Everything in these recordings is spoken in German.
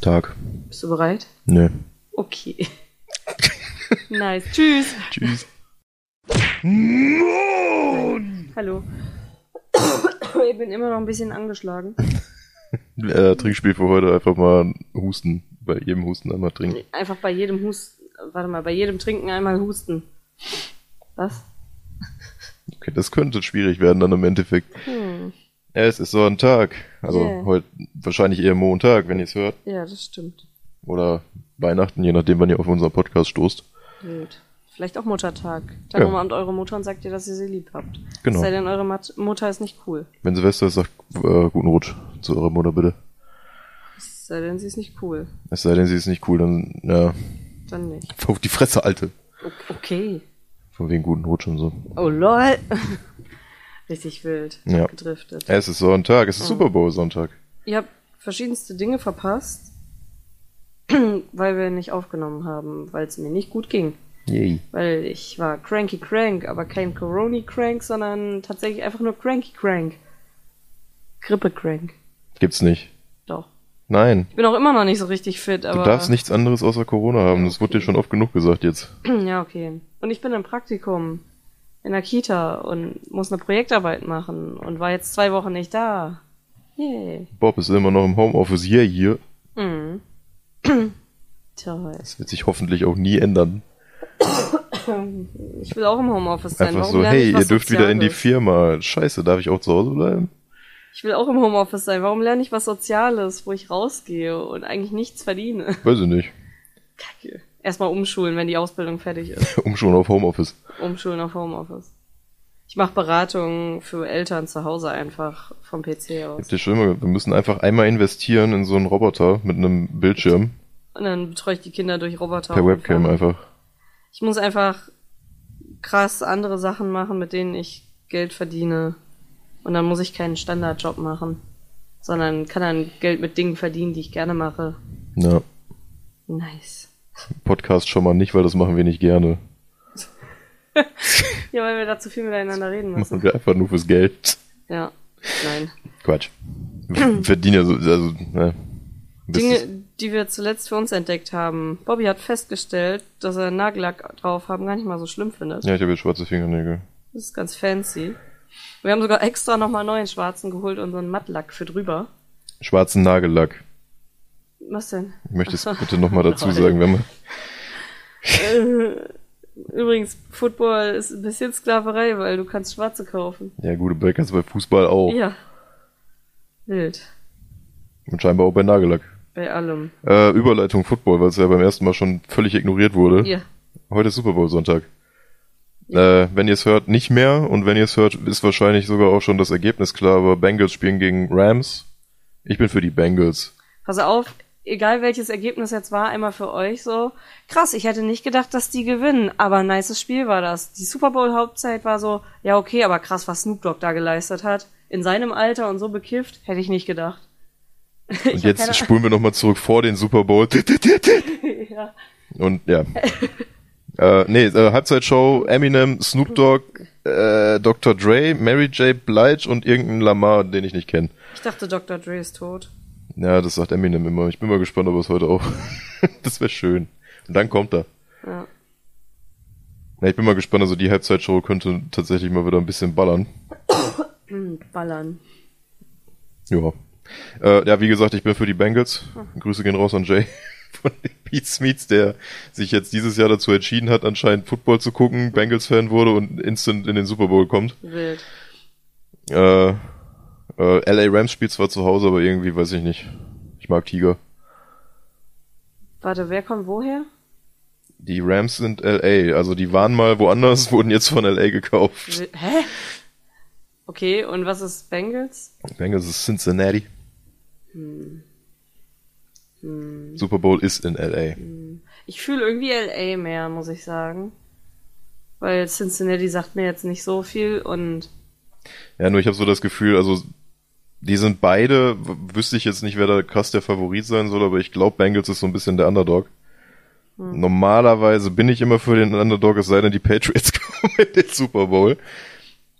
Tag. Bist du bereit? Nö. Okay. nice. Tschüss. Tschüss. Hallo. Ich bin immer noch ein bisschen angeschlagen. Äh, Trinkspiel für heute einfach mal husten. Bei jedem Husten einmal trinken. Einfach bei jedem Husten, warte mal, bei jedem Trinken einmal husten. Was? Okay, das könnte schwierig werden dann im Endeffekt. Hm. Es ist so ein Tag. Also Yeah. heute wahrscheinlich eher Montag, wenn ihr es hört. Ja, das stimmt. Oder Weihnachten, je nachdem, wann ihr auf unseren Podcast stoßt. Gut. Vielleicht auch Muttertag. Dann Ja. umarmt eure Mutter und sagt ihr, dass ihr sie lieb habt. Genau. Es sei denn, eure Mat Mutter ist nicht cool. Wenn Silvester ist, sagt äh, guten Rutsch zu eurer Mutter bitte. Es sei denn, sie ist nicht cool. Es sei denn, sie ist nicht cool, dann ja, Dann nicht. auf die Fresse, Alte. Okay. Von wegen guten Rutsch und so. Oh lol. Richtig wild. Ja. gedriftet. Es ist Sonntag, es ist Super Bowl Sonntag. Ihr habt verschiedenste Dinge verpasst, weil wir nicht aufgenommen haben, weil es mir nicht gut ging. Yay. Weil ich war cranky crank, aber kein Coroni crank, sondern tatsächlich einfach nur cranky crank. Grippe crank. Gibt's nicht. Doch. Nein. Ich bin auch immer noch nicht so richtig fit, aber. Du darfst nichts anderes außer Corona haben. Das wurde dir schon oft genug gesagt jetzt. Ja, okay. Und ich bin im Praktikum in der Kita und muss eine Projektarbeit machen und war jetzt zwei Wochen nicht da. Yay. Bob ist immer noch im Homeoffice. Yeah, hier. Mhm. Toll. Das wird sich hoffentlich auch nie ändern. Ich will auch im Homeoffice sein. Einfach Warum so, hey, ihr dürft wieder in die Soziales? Firma. Scheiße, darf ich auch zu Hause bleiben? Ich will auch im Homeoffice sein. Warum lerne ich was Soziales, wo ich rausgehe und eigentlich nichts verdiene? Weiß ich nicht. Kacke. Erstmal umschulen, wenn die Ausbildung fertig ist. Um schon auf Homeoffice. Umschulen auf Homeoffice. Ich mache Beratungen für Eltern zu Hause einfach vom PC aus. Habt ihr schon immer, wir müssen einfach einmal investieren in so einen Roboter mit einem Bildschirm. Und dann betreue ich die Kinder durch Roboter. Per Webcam einfach. Ich muss einfach krass andere Sachen machen, mit denen ich Geld verdiene. Und dann muss ich keinen Standardjob machen, sondern kann dann Geld mit Dingen verdienen, die ich gerne mache. Ja. Nice. Podcast schon mal nicht, weil das machen wir nicht gerne. Ja, weil wir da zu viel miteinander reden Machen müssen. wir einfach nur fürs Geld. Ja, nein. Quatsch. Wir verdienen ja so, also, ne. Dinge, die wir zuletzt für uns entdeckt haben. Bobby hat festgestellt, dass er Nagellack drauf haben gar nicht mal so schlimm findet. Ja, ich habe jetzt schwarze Fingernägel. Das ist ganz fancy. Wir haben sogar extra nochmal neuen schwarzen geholt und so einen Mattlack für drüber. Schwarzen Nagellack. Was denn? Ich möchte es bitte nochmal dazu sagen, wenn man, Übrigens, Football ist ein bisschen Sklaverei, weil du kannst schwarze kaufen. ja, gute Bäcker bei Fußball auch. Ja. Wild. Und scheinbar auch bei Nagellack. Bei allem. Äh, Überleitung Football, weil es ja beim ersten Mal schon völlig ignoriert wurde. Ja. Heute ist Super Bowl Sonntag. Äh, wenn ihr es hört, nicht mehr. Und wenn ihr es hört, ist wahrscheinlich sogar auch schon das Ergebnis klar. Aber Bengals spielen gegen Rams. Ich bin für die Bengals. Pass auf, egal welches Ergebnis jetzt war, einmal für euch so. Krass, ich hätte nicht gedacht, dass die gewinnen, aber ein nices Spiel war das. Die Super Bowl Hauptzeit war so, ja okay, aber krass, was Snoop Dogg da geleistet hat. In seinem Alter und so bekifft, hätte ich nicht gedacht. Und jetzt spulen wir nochmal zurück vor den Super Bowl. ja. Und ja. äh, nee, äh, Halbzeitshow, Eminem, Snoop Dogg, äh, Dr. Dre, Mary J. Blige und irgendein Lamar, den ich nicht kenne. Ich dachte, Dr. Dre ist tot. Ja, das sagt Eminem immer. Ich bin mal gespannt, ob er es heute auch. das wäre schön. Und dann kommt er. Ja. Ja, ich bin mal gespannt, also die Halbzeitshow könnte tatsächlich mal wieder ein bisschen ballern. Hm, ballern. Ja. Äh, ja, wie gesagt, ich bin für die Bengals. Grüße gehen raus an Jay von den Pete Smeets, der sich jetzt dieses Jahr dazu entschieden hat, anscheinend Football zu gucken, Bengals-Fan wurde und instant in den Super Bowl kommt. Wild. Äh, äh, LA Rams spielt zwar zu Hause, aber irgendwie weiß ich nicht. Ich mag Tiger. Warte, wer kommt woher? Die Rams sind LA, also die waren mal woanders, wurden jetzt von LA gekauft. Hä? Okay, und was ist Bengals? Bengals ist Cincinnati. Super Bowl ist in LA. Ich fühle irgendwie LA mehr, muss ich sagen. Weil Cincinnati sagt mir jetzt nicht so viel und Ja, nur ich habe so das Gefühl, also die sind beide, wüsste ich jetzt nicht, wer da krass der Favorit sein soll, aber ich glaube, Bengals ist so ein bisschen der Underdog. Normalerweise bin ich immer für den Underdog, es sei denn, die Patriots kommen in den Super Bowl.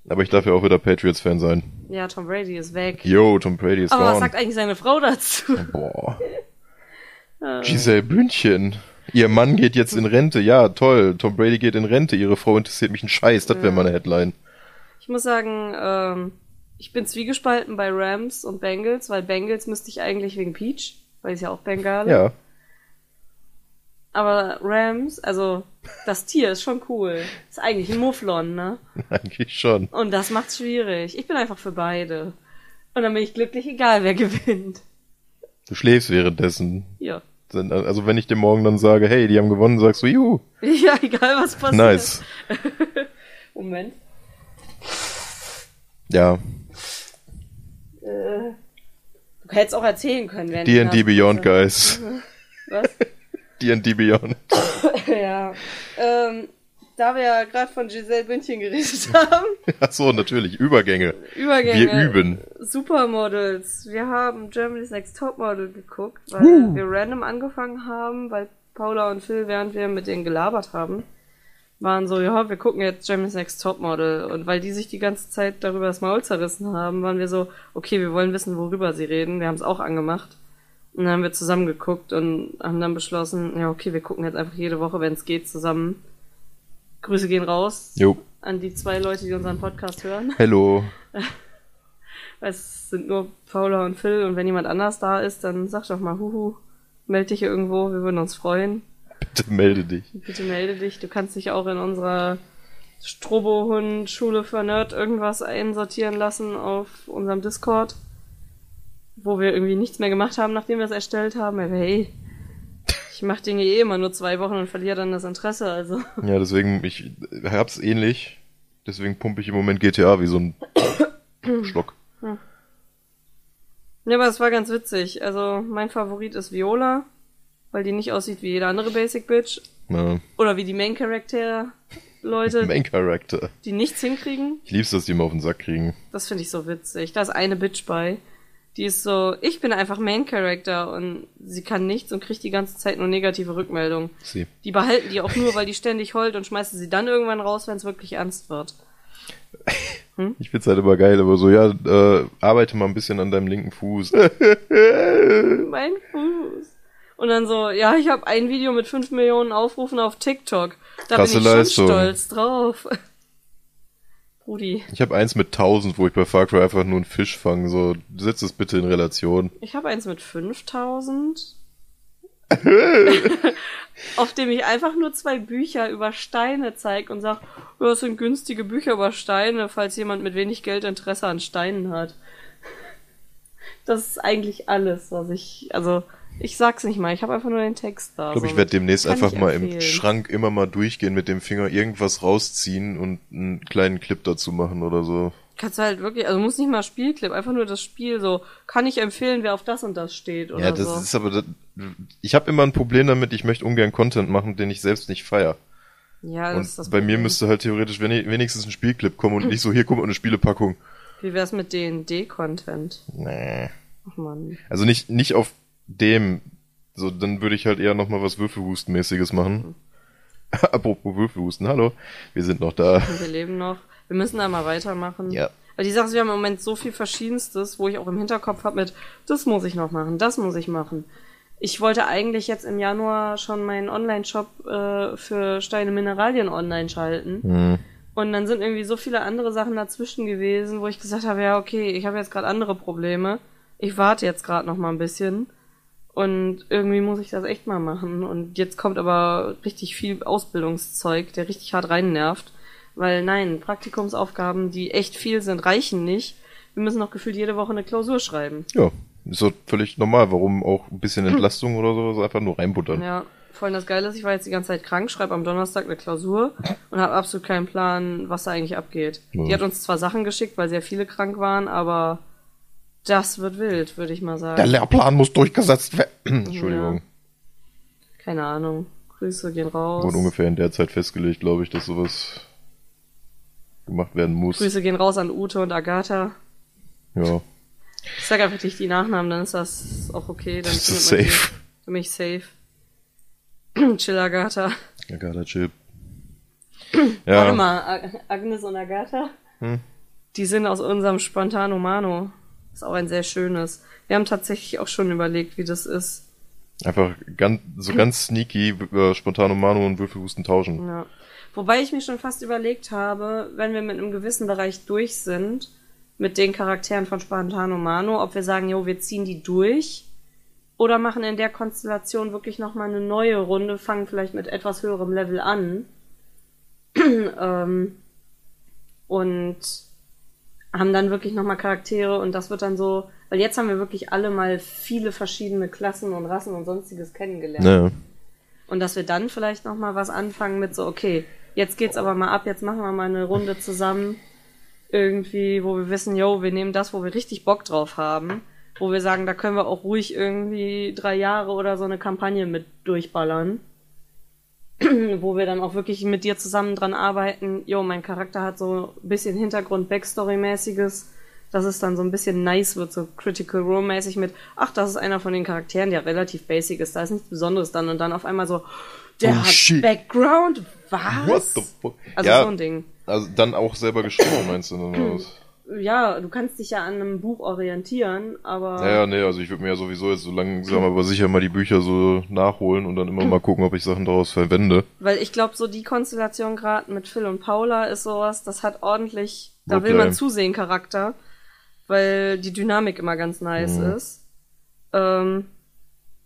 Aber ich darf ja auch wieder Patriots-Fan sein. ja, Tom Brady ist weg. Yo, Tom Brady ist Aber was gone. sagt eigentlich seine Frau dazu? Boah. Giselle Bündchen. Ihr Mann geht jetzt in Rente. Ja, toll. Tom Brady geht in Rente. Ihre Frau interessiert mich ein Scheiß. Das wäre meine Headline. Ich muss sagen, ähm, ich bin zwiegespalten bei Rams und Bengals, weil Bengals müsste ich eigentlich wegen Peach, weil ist ja auch Bengale. Ja. Aber Rams, also das Tier ist schon cool. Ist eigentlich ein Mufflon, ne? Eigentlich schon. Und das macht's schwierig. Ich bin einfach für beide. Und dann bin ich glücklich, egal wer gewinnt. Du schläfst währenddessen. Ja. Also wenn ich dir morgen dann sage, hey, die haben gewonnen, sagst du, juhu. Ja, egal was passiert. Nice. Moment. Ja. Äh, du hättest auch erzählen können, während D&D Beyond, guys. Was? D&D Beyond. ja. Ähm, da wir ja gerade von Giselle Bündchen geredet haben, Ach so, natürlich. Übergänge. Übergänge. Wir üben. Supermodels. Wir haben Germany's Next Topmodel geguckt, weil wir random angefangen haben, weil Paula und Phil, während wir mit denen gelabert haben, waren so, ja, wir gucken jetzt Germany's Next Topmodel. Und weil die sich die ganze Zeit darüber das Maul zerrissen haben, waren wir so, okay, wir wollen wissen, worüber sie reden. Wir haben es auch angemacht. Und dann haben wir zusammen geguckt und haben dann beschlossen, ja, okay, wir gucken jetzt einfach jede Woche, wenn es geht, zusammen. Grüße gehen raus Jo. an die zwei Leute, die unseren Podcast hören. Hello. Es sind nur Paula und Phil und wenn jemand anders da ist, dann sag doch mal, huhu, melde dich irgendwo, wir würden uns freuen. Bitte melde dich. Bitte melde dich. Du kannst dich auch in unserer Strobohund Schule für Nerd irgendwas einsortieren lassen auf unserem Discord, wo wir irgendwie nichts mehr gemacht haben, nachdem wir es erstellt haben. Aber hey, ich mach Dinge eh immer nur zwei Wochen und verliere dann das Interesse, also. Ja, deswegen, ich hab's ähnlich. Deswegen pumpe ich im Moment GTA wie so ein Schlock. Ja, aber es war ganz witzig. Also, mein Favorit ist Viola, weil die nicht aussieht wie jede andere Basic Bitch. Ja. Oder wie die Main Character Leute, Main Character. die nichts hinkriegen. Ich lieb's, dass die immer auf den Sack kriegen. Das finde ich so witzig. Da ist eine Bitch bei. Die ist so, ich bin einfach Main Character und sie kann nichts und kriegt die ganze Zeit nur negative Rückmeldungen. Sie. Die behalten die auch nur, weil die ständig heult und schmeißen sie dann irgendwann raus, wenn es wirklich ernst wird. Ich find's halt immer geil, aber so, ja, äh, arbeite mal ein bisschen an deinem linken Fuß. Mein Fuß. Und dann so, ja, ich habe ein Video mit 5 Millionen Aufrufen auf TikTok. Da Krasse bin ich Leistung. schon stolz drauf. Brudi, Ich habe eins mit 1000, wo ich bei Far Cry einfach nur einen Fisch fange. So, setz es bitte in Relation. ich habe eins mit 5000. auf dem ich einfach nur zwei Bücher über Steine zeig und sag, ja, das sind günstige Bücher über Steine, falls jemand mit wenig Geld Interesse an Steinen hat. Das ist eigentlich alles, was ich, also, ich sag's nicht mal, ich habe einfach nur den Text da. Ich glaube, ich so. werde demnächst einfach mal im. Schrank immer mal durchgehen mit dem Finger, irgendwas rausziehen und einen kleinen Clip dazu machen oder so. Kannst du halt wirklich, also muss nicht mal Spielclip, einfach nur das Spiel so, kann ich empfehlen, wer auf das und das steht oder ja, das so. ist aber, das, ich habe immer ein Problem damit, ich möchte ungern Content machen, den ich selbst nicht feier. ja, das Und ist das bei mir müsste halt theoretisch wen- wenigstens ein Spielclip kommen und nicht so, hier, mal, eine Spielepackung. Wie wär's mit D&D-Content? Nee. Ach man. Also nicht, nicht auf dem, so, dann würde ich halt eher nochmal was Würfelhustenmäßiges machen. Apropos Würfelhusten, hallo, wir sind noch da. Wir leben noch. Wir müssen da mal weitermachen. Ja. Weil die Sache ist, wir haben im Moment so viel Verschiedenstes, wo ich auch im Hinterkopf habe mit, das muss ich noch machen, das muss ich machen. Ich wollte eigentlich jetzt im Januar schon meinen Online-Shop äh, für Steine Mineralien online schalten. Hm. Und dann sind irgendwie so viele andere Sachen dazwischen gewesen, wo ich gesagt habe, ja, okay, ich habe jetzt gerade andere Probleme. Ich warte jetzt gerade noch mal ein bisschen. Und irgendwie muss ich das echt mal machen. Und jetzt kommt aber richtig viel Ausbildungszeug, der richtig hart reinnervt. Weil nein, Praktikumsaufgaben, die echt viel sind, reichen nicht. Wir müssen noch gefühlt jede Woche eine Klausur schreiben. Ja, ist doch völlig normal. Warum auch ein bisschen Entlastung oder sowas einfach nur reinbuttern? Ja, vor allem das Geile ist, ich war jetzt die ganze Zeit krank, schreibe am Donnerstag eine Klausur und habe absolut keinen Plan, was da eigentlich abgeht. Ja. Die hat uns zwar Sachen geschickt, weil sehr viele krank waren, aber das wird wild, würde ich mal sagen. Der Lehrplan muss durchgesetzt werden. Entschuldigung. Keine Ahnung. Grüße gehen raus. Wurde ungefähr in der Zeit festgelegt, glaube ich, dass sowas gemacht werden muss. Grüße gehen raus an Ute und Agatha. Ja, Ich sag einfach nicht die Nachnamen, dann ist das auch okay. Dann das ist safe. Für mich safe. Chill Agatha. Agatha Chip. Warte Ja, mal, Ag- Agnes und Agatha? Hm. Die sind aus unserem Spontano Mano. Ist auch ein sehr schönes. Wir haben tatsächlich auch schon überlegt, wie das ist, Einfach ganz, so ganz sneaky äh, Spontano Manu und Würfelhusten tauschen. Ja. Wobei ich mir schon fast überlegt habe, wenn wir mit einem gewissen Bereich durch sind, mit den Charakteren von Spontano Mano, ob wir sagen, jo, wir ziehen die durch oder machen in der Konstellation wirklich nochmal eine neue Runde, fangen vielleicht mit etwas höherem Level an ähm, und haben dann wirklich nochmal Charaktere und das wird dann so, weil jetzt haben wir wirklich alle mal viele verschiedene Klassen und Rassen und sonstiges kennengelernt. Ja. Und dass wir dann vielleicht nochmal was anfangen mit so, okay, jetzt geht's aber mal ab, jetzt machen wir mal eine Runde zusammen. Irgendwie, wo wir wissen, yo, wir nehmen das, wo wir richtig Bock drauf haben. Wo wir sagen, da können wir auch ruhig irgendwie drei Jahre oder so eine Kampagne mit durchballern. wo wir dann auch wirklich mit dir zusammen dran arbeiten, yo, mein Charakter hat so ein bisschen Hintergrund, Backstory-mäßiges, dass es dann so ein bisschen nice wird, so Critical Role-mäßig mit, ach, das ist einer von den Charakteren, der relativ basic ist, da ist nichts Besonderes dann und dann auf einmal so, der Oh, hat shit. Background? Was? What the fuck? Also ja, so ein Ding. Also dann auch selber geschrieben, meinst du? Oder was? Ja, du kannst dich ja an einem Buch orientieren, aber Naja, nee, also ich würde mir ja sowieso jetzt so langsam aber sicher mal die Bücher so nachholen und dann immer mal gucken, ob ich Sachen daraus verwende. weil ich glaube, so die Konstellation gerade mit Phil und Paula ist sowas, das hat ordentlich, da will Okay. man zusehen Charakter, weil die Dynamik immer ganz nice Mhm. ist. Ähm,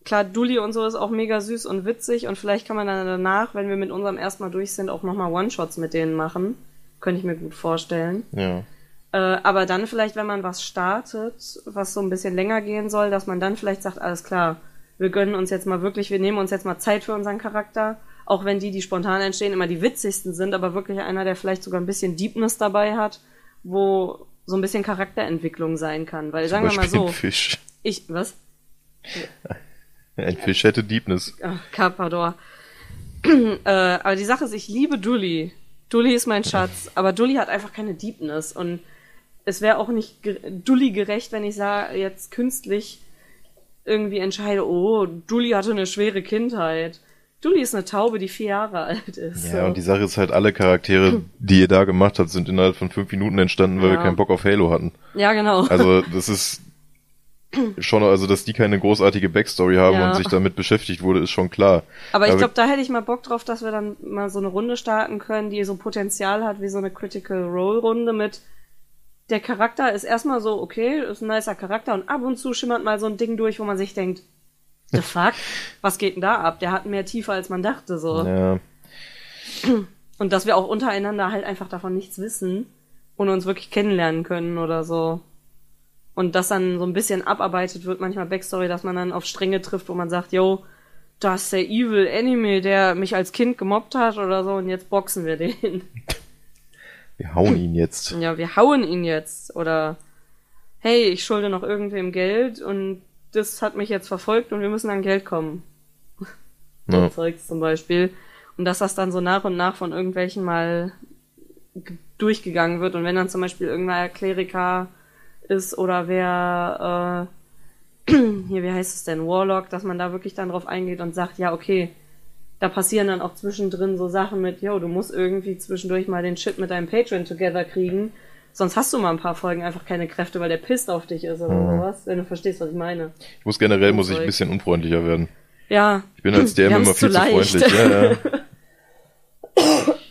klar, Dulli und so ist auch mega süß und witzig und vielleicht kann man dann danach, wenn wir mit unserem erstmal durch sind, auch nochmal One-Shots mit denen machen. Könnte ich mir gut vorstellen. Ja. Äh, aber dann vielleicht, wenn man was startet, was so ein bisschen länger gehen soll, dass man dann vielleicht sagt, alles klar, wir gönnen uns jetzt mal wirklich, wir nehmen uns jetzt mal Zeit für unseren Charakter, auch wenn die, die spontan entstehen, immer die witzigsten sind, aber wirklich einer, der vielleicht sogar ein bisschen Deepness dabei hat, wo so ein bisschen Charakterentwicklung sein kann. Weil sagen wir mal Beispiel so, ein Fisch. ich, was? Ein Fisch hätte Deepness. Ach, Carpador. äh, aber die Sache ist, ich liebe Dully. Dully ist mein Schatz, aber Dully hat einfach keine Deepness und es wäre auch nicht Dully gerecht, wenn ich sage, jetzt künstlich irgendwie entscheide, oh, Dully hatte eine schwere Kindheit. Dully ist eine Taube, die vier Jahre alt ist. Ja, so. und die Sache ist halt, alle Charaktere, die ihr da gemacht habt, sind innerhalb von fünf Minuten entstanden, weil wir Ja. keinen Bock auf Halo hatten. ja, genau. Also, das ist schon, also, dass die keine großartige Backstory haben Ja. und sich damit beschäftigt wurde, ist schon klar. Aber ich glaube, da hätte ich mal Bock drauf, dass wir dann mal so eine Runde starten können, die so Potenzial hat wie so eine Critical Role Runde mit der Charakter ist erstmal so, okay, ist ein nicer Charakter und ab und zu schimmert mal so ein Ding durch, wo man sich denkt, the fuck? Was geht denn da ab? Der hat mehr Tiefe, als man dachte, so. Ja, Und dass wir auch untereinander halt einfach davon nichts wissen und uns wirklich kennenlernen können oder so. Und das dann so ein bisschen abarbeitet wird, manchmal Backstory, dass man dann auf Stränge trifft, wo man sagt, yo, das ist der Evil Enemy, der mich als Kind gemobbt hat oder so und jetzt boxen wir den. wir hauen ihn jetzt. Ja, wir hauen ihn jetzt. Oder hey, ich schulde noch irgendwem Geld und das hat mich jetzt verfolgt und wir müssen an Geld kommen. Ja. Zeugs zum Beispiel. Und dass das dann so nach und nach von irgendwelchen mal durchgegangen wird. Und wenn dann zum Beispiel irgendein Kleriker ist oder wer, äh, hier, wie heißt es denn, Warlock, dass man da wirklich dann drauf eingeht und sagt, ja, okay, da passieren dann auch zwischendrin so Sachen mit, yo, du musst irgendwie zwischendurch mal den Shit mit deinem Patreon together kriegen. Sonst hast du mal ein paar Folgen einfach keine Kräfte, weil der pisst auf dich ist oder sowas, wenn du verstehst, was ich meine. Ich muss generell, muss ich ein bisschen unfreundlicher werden. Ja. Ich bin als DM immer viel zu zu freundlich. Ja, ja.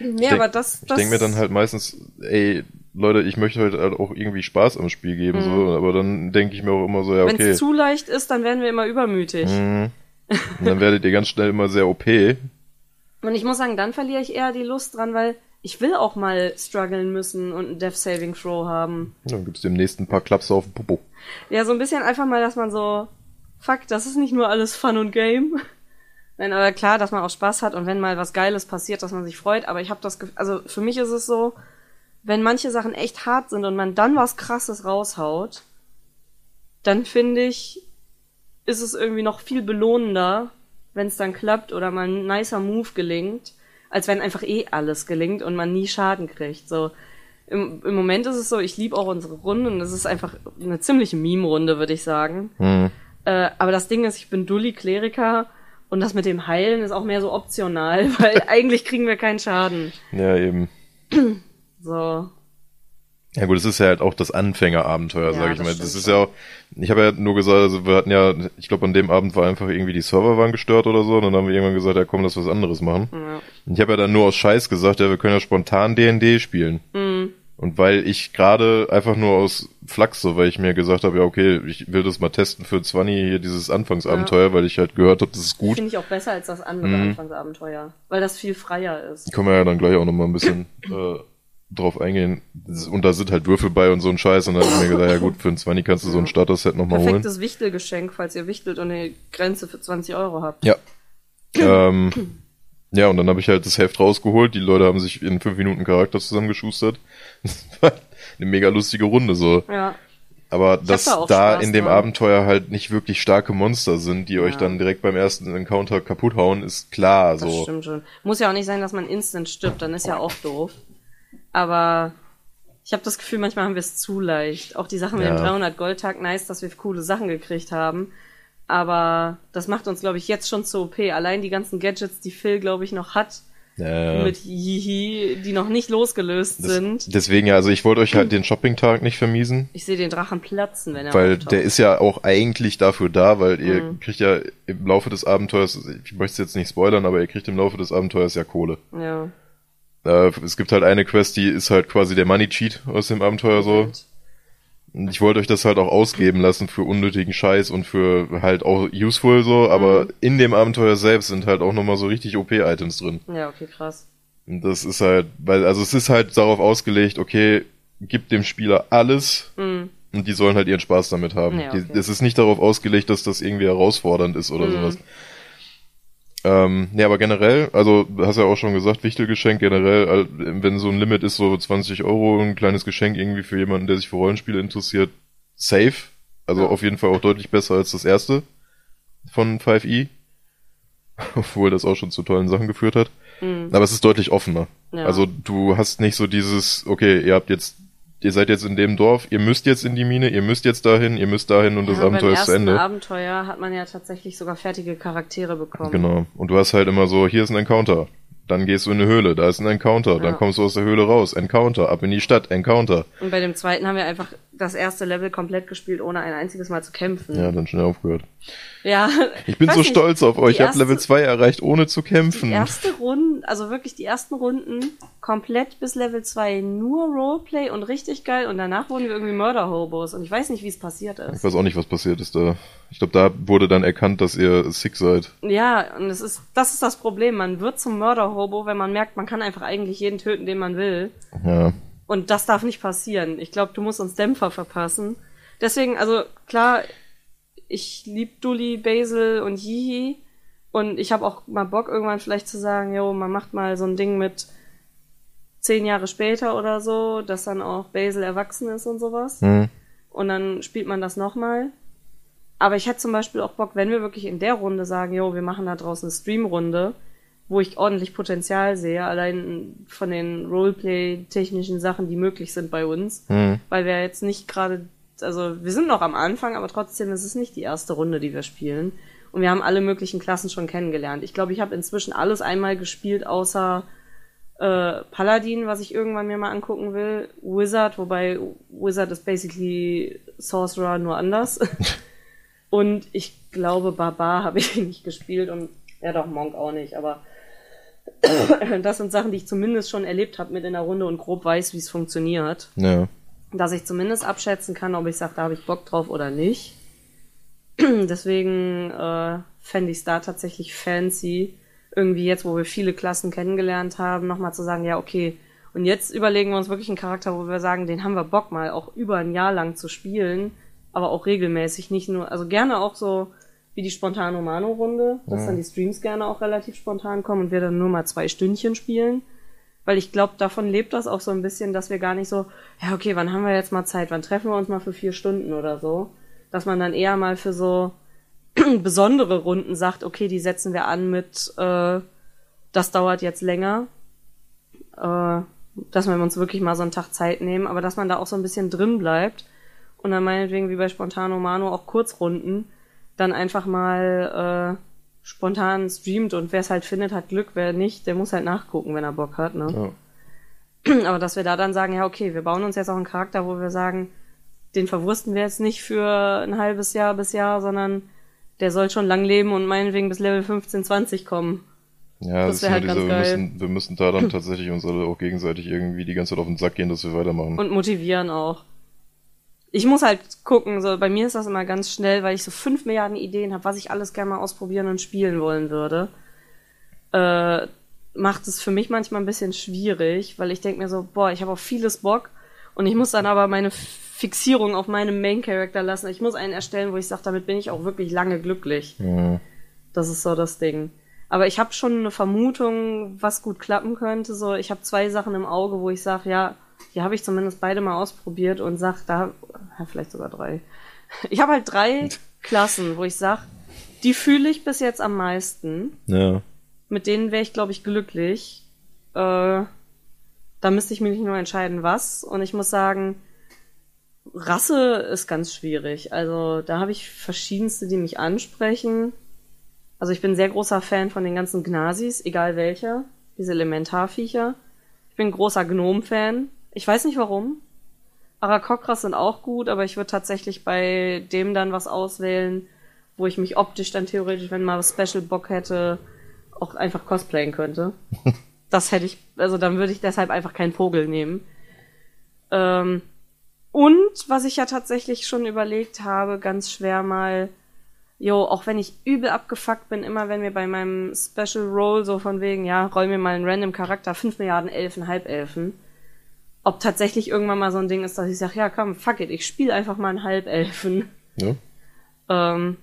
Nee, aber das, Ich das denke mir dann halt meistens, ey, Leute, ich möchte heute halt auch irgendwie Spaß am Spiel geben, so, aber dann denke ich mir auch immer so, ja, wenn es okay. zu leicht ist, dann werden wir immer übermütig. Mhm. Und dann werdet ihr ganz schnell immer sehr OP. Und ich muss sagen, dann verliere ich eher die Lust dran, weil ich will auch mal strugglen müssen und einen Death Saving Throw haben. Dann gibt's dem nächsten paar Klapse auf den Popo. Ja, so ein bisschen einfach mal, dass man so, fuck, das ist nicht nur alles Fun und Game. Nein, aber klar, dass man auch Spaß hat und wenn mal was Geiles passiert, dass man sich freut. Aber ich habe das Gefühl, also für mich ist es so, wenn manche Sachen echt hart sind und man dann was Krasses raushaut, dann finde ich, ist es irgendwie noch viel belohnender, wenn es dann klappt oder mal ein nicer Move gelingt, als wenn einfach eh alles gelingt und man nie Schaden kriegt. So im, im Moment ist es so, ich liebe auch unsere Runde und es ist einfach eine ziemliche Meme-Runde, würde ich sagen. Hm. Äh, aber das Ding ist, ich bin Dulli Kleriker und das mit dem Heilen ist auch mehr so optional, weil eigentlich kriegen wir keinen Schaden. Ja, eben. So. Ja gut, es ist ja halt auch das Anfängerabenteuer, Ja, sag ich mal. Das ist schon. ja auch, ich habe ja nur gesagt, also wir hatten ja, ich glaube an dem Abend war einfach irgendwie die Server waren gestört oder so, und dann haben wir irgendwann gesagt, ja komm, lass was anderes machen. Ja. Und ich habe ja dann nur aus Scheiß gesagt, ja, wir können ja spontan D&D spielen. Mhm. Und weil ich gerade einfach nur aus Flachs, so weil ich mir gesagt habe, ja okay, ich will das mal testen für 20 hier dieses Anfangsabenteuer, weil ich halt gehört habe, das ist gut. Finde ich auch besser als das andere Mhm. Anfangsabenteuer, weil das viel freier ist. Können wir ja dann gleich auch nochmal ein bisschen äh, drauf eingehen. Das Und da sind halt Würfel bei und so ein Scheiß. Und dann habe ich mir gedacht, ja gut, für ein 20 kannst du so ein Starter-Set nochmal holen. Perfektes Wichtelgeschenk, falls ihr wichtelt und eine Grenze für 20 Euro habt. Ja. ähm, ja, und dann habe ich halt das Heft rausgeholt. Die Leute haben sich in fünf Minuten Charakter zusammengeschustert. Das war eine mega lustige Runde so. Ja, Aber dass da da Spaß in dem dran. Abenteuer halt nicht wirklich starke Monster sind, die euch Ja. dann direkt beim ersten Encounter kaputt hauen, ist klar. das so. stimmt schon. Muss ja auch nicht sein, dass man instant stirbt, dann ist ja auch doof. Aber ich habe das Gefühl, manchmal haben wir es zu leicht. Auch die Sachen mit Ja. dem 300 Goldtag, nice, dass wir coole Sachen gekriegt haben. Aber das macht uns, glaube ich, jetzt schon zu OP. Allein die ganzen Gadgets, die Phil, glaube ich, noch hat, Ja. mit Hihi, die noch nicht losgelöst Das, sind. deswegen ja, also ich wollte euch halt den Shopping-Tag nicht vermiesen. Ich sehe den Drachen platzen, wenn er Weil auftaucht. der ist ja auch eigentlich dafür da, weil ihr Mhm. kriegt ja im Laufe des Abenteuers, ich möchte es jetzt nicht spoilern, aber ihr kriegt im Laufe des Abenteuers ja Kohle. Ja. Äh, es gibt halt eine Quest, die ist halt quasi der Money Cheat aus dem Abenteuer so. Und ich wollte euch das halt auch ausgeben lassen für unnötigen Scheiß und für halt auch useful so, aber Mhm. in dem Abenteuer selbst sind halt auch nochmal so richtig OP-Items drin. Ja, okay, krass. Und das ist halt, weil, also es ist halt darauf ausgelegt, okay, gib dem Spieler alles Mhm. und die sollen halt ihren Spaß damit haben. Ja, Die- okay. Es ist nicht darauf ausgelegt, dass das irgendwie herausfordernd ist oder Mhm. sowas. Ähm, nee, aber generell, also du hast ja auch schon gesagt, Wichtelgeschenk generell, wenn so ein Limit ist, so 20 Euro, ein kleines Geschenk irgendwie für jemanden, der sich für Rollenspiele interessiert, safe. Also Ja. auf jeden Fall auch deutlich besser als das erste von 5e. Obwohl das auch schon zu tollen Sachen geführt hat. Mhm. Aber es ist deutlich offener. Ja. Also du hast nicht so dieses, okay, ihr habt jetzt, ihr seid jetzt in dem Dorf, ihr müsst jetzt in die Mine, ihr müsst jetzt dahin, ihr müsst dahin und das ja, Abenteuer beim ist zu Ende. Abenteuer hat man ja tatsächlich sogar fertige Charaktere bekommen. Genau. Und du hast halt immer so, hier ist ein Encounter. Dann gehst du in eine Höhle, da ist ein Encounter, dann Ja. kommst du aus der Höhle raus, Encounter, ab in die Stadt, Encounter. Und bei dem zweiten haben wir einfach das erste Level komplett gespielt, ohne ein einziges Mal zu kämpfen. Ja, dann schnell aufgehört. Ja. Ich bin so nicht, stolz auf euch, ich hab Level erste- 2 erreicht, ohne zu kämpfen. Die erste Runde, also wirklich die ersten Runden, komplett bis Level 2 nur Roleplay und richtig geil und danach wurden wir irgendwie Murder-Hobos und ich weiß nicht, wie es passiert Ich ist. weiß auch nicht, was passiert ist da. Ich glaube, da wurde dann erkannt, dass ihr sick seid. Ja, und es ist, das ist das Problem. Man wird zum Murder-Hobo, wenn man merkt, man kann einfach eigentlich jeden töten, den man will. Ja. Und das darf nicht passieren. Ich glaube, du musst uns Dämpfer verpassen. Deswegen, also klar, ich lieb Dully, Basil und Yihi. Und ich habe auch mal Bock, irgendwann vielleicht zu sagen, jo, man macht mal so ein Ding mit zehn Jahre später oder so, dass dann auch Basil erwachsen ist und sowas. Hm. Und dann spielt man das nochmal. Aber ich hätte zum Beispiel auch Bock, wenn wir wirklich in der Runde sagen, jo, wir machen da draußen eine Streamrunde, wo ich ordentlich Potenzial sehe, allein von den Roleplay-technischen Sachen, die möglich sind bei uns. Hm. Weil wir jetzt nicht gerade, also wir sind noch am Anfang, aber trotzdem ist es nicht die erste Runde, die wir spielen. Und wir haben alle möglichen Klassen schon kennengelernt. Ich glaube, ich habe inzwischen alles einmal gespielt, außer äh, Paladin, was ich irgendwann mir mal angucken will. Wizard, wobei Wizard ist basically Sorcerer nur anders. und ich glaube, Barbar habe ich nicht gespielt und ja doch, Monk auch nicht, aber das sind Sachen, die ich zumindest schon erlebt habe mit in der Runde und grob weiß, wie es funktioniert. Ja. Dass ich zumindest abschätzen kann, ob ich sage, da habe ich Bock drauf oder nicht. Deswegen äh, fände ich es da tatsächlich fancy, irgendwie jetzt, wo wir viele Klassen kennengelernt haben, nochmal zu sagen, ja, okay, und jetzt überlegen wir uns wirklich einen Charakter, wo wir sagen, den haben wir Bock mal auch über ein Jahr lang zu spielen, aber auch regelmäßig, nicht nur, also gerne auch so wie die spontane Mano-Runde, dass dann die Streams gerne auch relativ spontan kommen und wir dann nur mal zwei Stündchen spielen. Weil ich glaube, davon lebt das auch so ein bisschen, dass wir gar nicht so, ja, okay, wann haben wir jetzt mal Zeit? Wann treffen wir uns mal für vier Stunden oder so? Dass man dann eher mal für so besondere Runden sagt, okay, die setzen wir an mit, äh, das dauert jetzt länger. Äh, dass wir uns wirklich mal so einen Tag Zeit nehmen, aber dass man da auch so ein bisschen drin bleibt und dann meinetwegen wie bei Spontano Mano auch Kurzrunden dann einfach mal äh, spontan streamt und wer es halt findet, hat Glück, wer nicht, der muss halt nachgucken, wenn er Bock hat, ne? ja. Aber dass wir da dann sagen, ja, okay, wir bauen uns jetzt auch einen Charakter, wo wir sagen, den verwursten wir jetzt nicht für ein halbes Jahr bis Jahr, sondern der soll schon lang leben und meinetwegen bis Level 15, 20 kommen. Ja, Das das, ist halt diese, ganz wir geil. müssen, wir müssen da dann tatsächlich uns alle auch gegenseitig irgendwie die ganze Zeit auf den Sack gehen, dass wir weitermachen. Und motivieren auch. Ich muss halt gucken, so bei mir ist das immer ganz schnell, weil ich so fünf Milliarden Ideen habe, was ich alles gerne mal ausprobieren und spielen wollen würde. Äh, macht es für mich manchmal ein bisschen schwierig, weil ich denke mir so, boah, ich habe auf vieles Bock und ich muss dann aber meine Fixierung auf meinem Main Character lassen. Ich muss einen erstellen, wo ich sage, damit bin ich auch wirklich lange glücklich. ja. Das ist so das Ding. Aber ich habe schon eine Vermutung, was gut klappen könnte. So, ich habe zwei Sachen im Auge, wo ich sage, ja, die habe ich zumindest beide mal ausprobiert und sag, da, ja, vielleicht sogar drei. Ich habe halt drei Klassen, wo ich sag, die fühle ich bis jetzt am meisten. ja. Mit denen wäre ich, glaube ich, glücklich. Äh, da müsste ich mir nicht nur entscheiden, was. Und ich muss sagen, Rasse ist ganz schwierig. Also da habe ich verschiedenste, die mich ansprechen. Also ich bin sehr großer Fan von den ganzen Gnasis, egal welcher. Diese Elementarviecher. Ich bin ein großer Gnome-Fan. Ich weiß nicht warum. Arakokras sind auch gut, aber ich würde tatsächlich bei dem dann was auswählen, wo ich mich optisch dann theoretisch, wenn mal was Special Bock hätte, auch einfach cosplayen könnte. das hätte ich, also dann würde ich deshalb einfach keinen Vogel nehmen. Ähm, und was ich ja tatsächlich schon überlegt habe, ganz schwer mal, jo, auch wenn ich übel abgefuckt bin, immer wenn wir bei meinem Special Roll so von wegen, ja, roll mir mal einen random Charakter, 5 Milliarden Elfen, Halbelfen, ob tatsächlich irgendwann mal so ein Ding ist, dass ich sage, ja komm, fuck it, ich spiele einfach mal einen Halbelfen. ja. Ähm,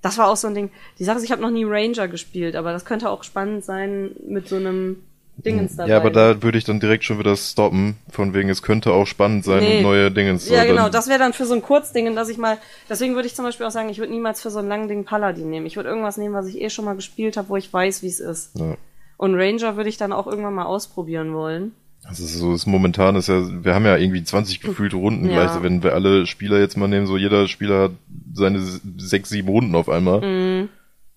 das war auch so ein Ding. Die Sache ist, ich habe noch nie Ranger gespielt, aber das könnte auch spannend sein mit so einem Dingens dabei. Ja, aber da würde ich dann direkt schon wieder stoppen, von wegen, es könnte auch spannend sein Nee. und neue Dingens. Ja, genau, das wäre dann für so ein Kurzding, dass ich mal, deswegen würde ich zum Beispiel auch sagen, ich würde niemals für so ein langen Ding Paladin nehmen. Ich würde irgendwas nehmen, was ich eh schon mal gespielt habe, wo ich weiß, wie es ist. Ja. Und Ranger würde ich dann auch irgendwann mal ausprobieren wollen. Also ist so, das momentan ist ja, wir haben ja irgendwie 20 gefühlte Runden Ja. gleich, wenn wir alle Spieler jetzt mal nehmen, so jeder Spieler hat seine sechs, sieben Runden auf einmal. Mhm.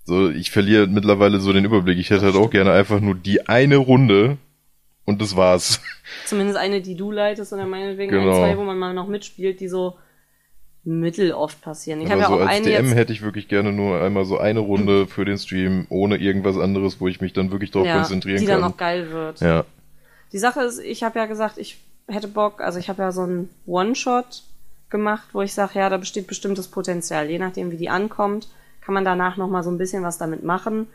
So, ich verliere mittlerweile so den Überblick. Ich hätte halt auch gerne einfach nur die eine Runde und das war's. Zumindest eine, die du leitest oder meinetwegen Genau. ein, zwei, wo man mal noch mitspielt, die so mitteloft passieren. Ich habe ja so auch als eine DM hätte ich wirklich gerne nur einmal so eine Runde für den Stream, ohne irgendwas anderes, wo ich mich dann wirklich darauf ja, konzentrieren die kann. dann auch geil wird. ja. Die Sache ist, ich habe ja gesagt, ich hätte Bock, also ich habe ja so einen One-Shot gemacht, wo ich sage, ja, da besteht bestimmtes Potenzial. Je nachdem, wie die ankommt, kann man danach noch mal so ein bisschen was damit machen.